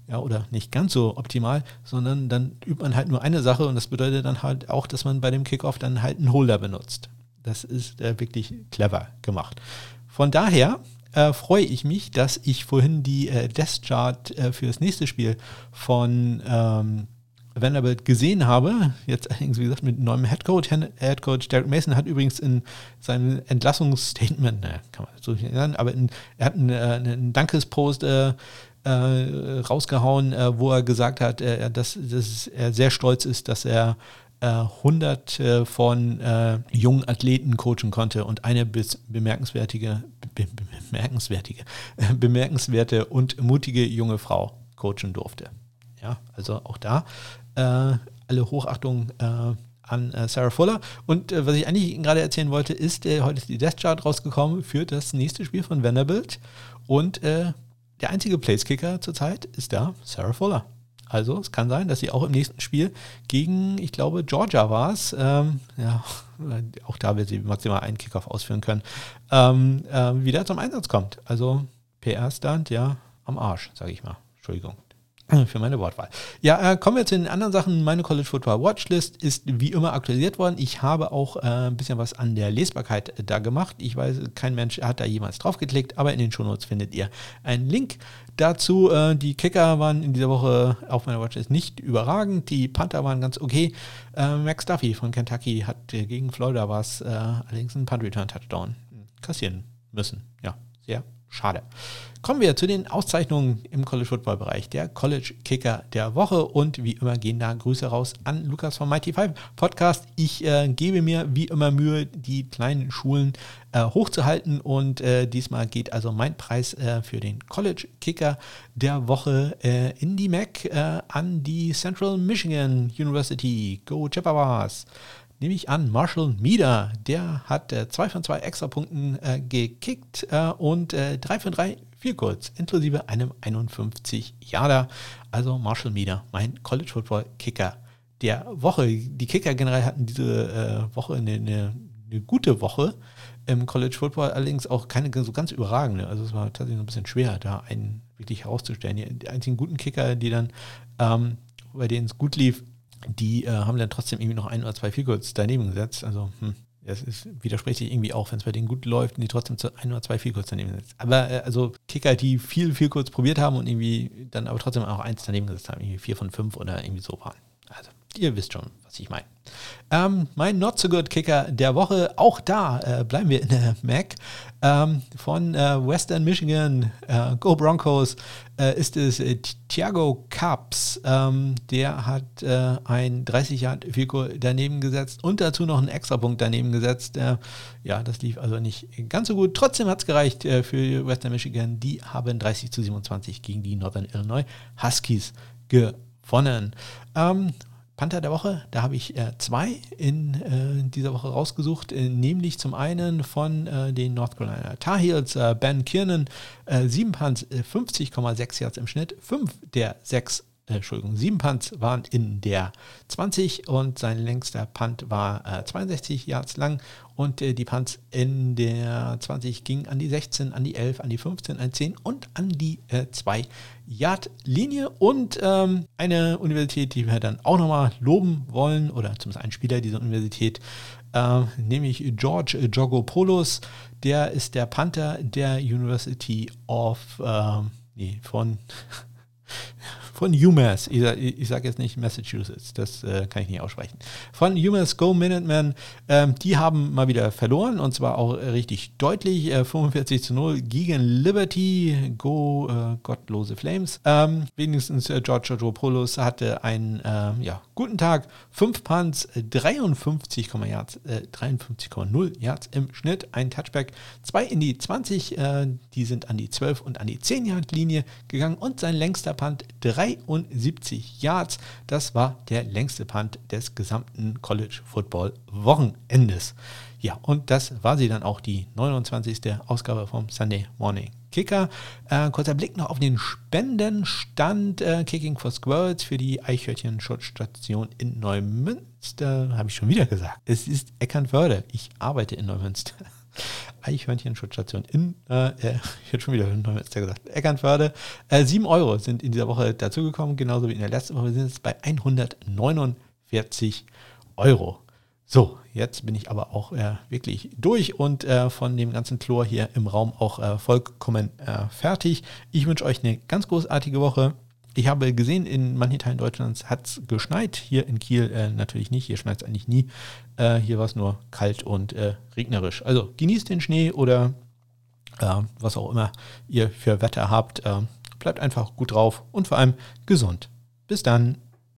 Ja, oder nicht ganz so optimal, sondern dann übt man halt nur eine Sache und das bedeutet dann halt auch, dass man bei dem Kickoff dann halt einen Holder benutzt. Das ist äh, wirklich clever gemacht. Von daher äh, freue ich mich, dass ich vorhin die äh, Death Chart äh, für das nächste Spiel von ähm, Vanderbilt gesehen habe. Jetzt allerdings, wie gesagt, mit neuem Headcoach. Headcoach Derek Mason hat übrigens in seinem Entlassungsstatement, ne, kann man so nicht sagen, aber in, er hat einen, äh, einen Dankespost äh, äh, rausgehauen, wo er gesagt hat, dass, dass er sehr stolz ist, dass er hunderte von äh, jungen Athleten coachen konnte und eine bemerkenswertige, be bemerkenswertige, äh, [laughs] bemerkenswerte und mutige junge Frau coachen durfte. Ja, also auch da äh, alle Hochachtung äh, an äh, Sarah Fuller. Und was ich eigentlich gerade erzählen wollte, ist, heute ist die Death Chart rausgekommen für das nächste Spiel von Vanderbilt. Und der einzige Placekicker zurzeit ist da Sarah Fuller. Also es kann sein, dass sie auch im nächsten Spiel gegen, ich glaube, Georgia war es, ähm, ja, [laughs] auch da wird sie maximal einen Kickoff ausführen können, ähm, äh, wieder zum Einsatz kommt. Also PR-Stand, ja, am Arsch, sage ich mal. Entschuldigung. [clears throat] für meine Wortwahl. Ja, äh, kommen wir zu den anderen Sachen. Meine College Football Watchlist ist wie immer aktualisiert worden. Ich habe auch äh, ein bisschen was an der Lesbarkeit äh, da gemacht. Ich weiß, kein Mensch hat da jemals drauf geklickt, aber in den Shownotes findet ihr einen Link dazu. Äh, die Kicker waren in dieser Woche auf meiner Watchlist nicht überragend. Die Panther waren ganz okay. Äh, Max Duffy von Kentucky hat äh, gegen Florida was allerdings einen Punt Return Touchdown kassieren müssen. Ja, sehr schade. Kommen wir zu den Auszeichnungen im College Football Bereich. Der College Kicker der Woche und wie immer gehen da Grüße raus an Lukas vom Mighty Five Podcast. Ich äh, gebe mir wie immer Mühe, die kleinen Schulen äh, hochzuhalten und äh, diesmal geht also mein Preis äh, für den College Kicker der Woche äh, in die MAC äh, an die Central Michigan University. Go Chippewas! Nehme ich an, Marshall Meader. Der hat äh, zwei von zwei Extrapunkten äh, gekickt äh, und äh, drei von drei viel kurz, inklusive einem 51 Jahre. Also Marshall Meader, mein College Football Kicker der Woche. Die Kicker generell hatten diese äh, Woche eine, eine, eine, gute Woche im College Football, allerdings auch keine so ganz überragende. Also es war tatsächlich ein bisschen schwer, da einen wirklich herauszustellen. Die, die einzigen guten Kicker, die dann, ähm, bei denen es gut lief, die äh, haben dann trotzdem irgendwie noch ein oder zwei Vielkurz daneben gesetzt. Also, hm, das widerspricht sich irgendwie auch, wenn es bei denen gut läuft und die trotzdem ein oder zwei Vielkurz daneben setzen. Aber äh, also Kicker, die viel Vielkurz probiert haben und irgendwie dann aber trotzdem auch eins daneben gesetzt haben, irgendwie vier von fünf oder irgendwie so waren. Ihr wisst schon, was ich meine. Ähm, mein Not So Good Kicker der Woche, auch da äh, bleiben wir in der Mac. Ähm, von äh, Western Michigan, äh, Go Broncos, äh, ist es äh, Thiago Caps. Ähm, der hat äh, ein 30 Yard Fico daneben gesetzt und dazu noch einen Extrapunkt daneben gesetzt. ja, das lief also nicht ganz so gut. Trotzdem hat es gereicht für Western Michigan. Die haben 30 zu 27 gegen die Northern Illinois Huskies gewonnen. Ähm, Panther der Woche, da habe ich äh, zwei in äh, dieser Woche rausgesucht, äh, nämlich zum einen von äh, den North Carolina Tar Heels, äh, Ben Kiernan, äh, sieben Punts, 50,6 Yards im Schnitt, fünf der sechs Entschuldigung, sieben Punts waren in der 20 und sein längster Punt war äh, 62 Yards lang und äh, die Punts in der 20 gingen an die 16, an die 11, an die 15, an die 10 und an die äh, 2 Yard Linie und ähm, eine Universität, die wir dann auch nochmal loben wollen oder zumindest ein Spieler dieser Universität äh, nämlich George Jogopoulos. Der ist der Panther der University of, äh, nee, von [laughs] von UMass, ich, ich sage jetzt nicht Massachusetts, das äh, kann ich nicht aussprechen, von UMass Go Minutemen, ähm, die haben mal wieder verloren und zwar auch richtig deutlich, äh, 45 zu 0 gegen Liberty, Go äh, Gottlose Flames. Ähm, wenigstens äh, George Georgopoulos hatte einen ähm, ja, guten Tag, 5 Punts, 53,0 Yards, 53,0 äh, Yards im Schnitt, ein Touchback, 2 in die 20, äh, die sind an die 12 und an die 10 Yard Linie gegangen und sein längster Punt 3 73 Yards. Das war der längste Punt des gesamten College Football Wochenendes. Ja, und das war sie dann auch, die 29. Ausgabe vom Sunday Morning Kicker. Äh, kurzer Blick noch auf den Spendenstand äh, Kicking for Squirrels für die Eichhörnchen-Schutzstation in Neumünster. Habe ich schon wieder gesagt. Es ist Eckernförde. Ich arbeite in Neumünster. Eichhörnchen-Schutzstation in, äh, äh [laughs] ich hätte schon wieder Neumünster gesagt, Eckernförde. Äh, 7 Euro sind in dieser Woche dazugekommen, genauso wie in der letzten Woche. Wir sind jetzt bei 149 Euro. So, jetzt bin ich aber auch äh, wirklich durch und äh, von dem ganzen Chlor hier im Raum auch äh, vollkommen äh, fertig. Ich wünsche euch eine ganz großartige Woche. Ich habe gesehen, in manchen Teilen Deutschlands hat es geschneit. Hier in Kiel äh, natürlich nicht. Hier schneit es eigentlich nie. Äh, hier war es nur kalt und äh, regnerisch. Also genießt den Schnee oder äh, was auch immer ihr für Wetter habt. Äh, bleibt einfach gut drauf und vor allem gesund. Bis dann.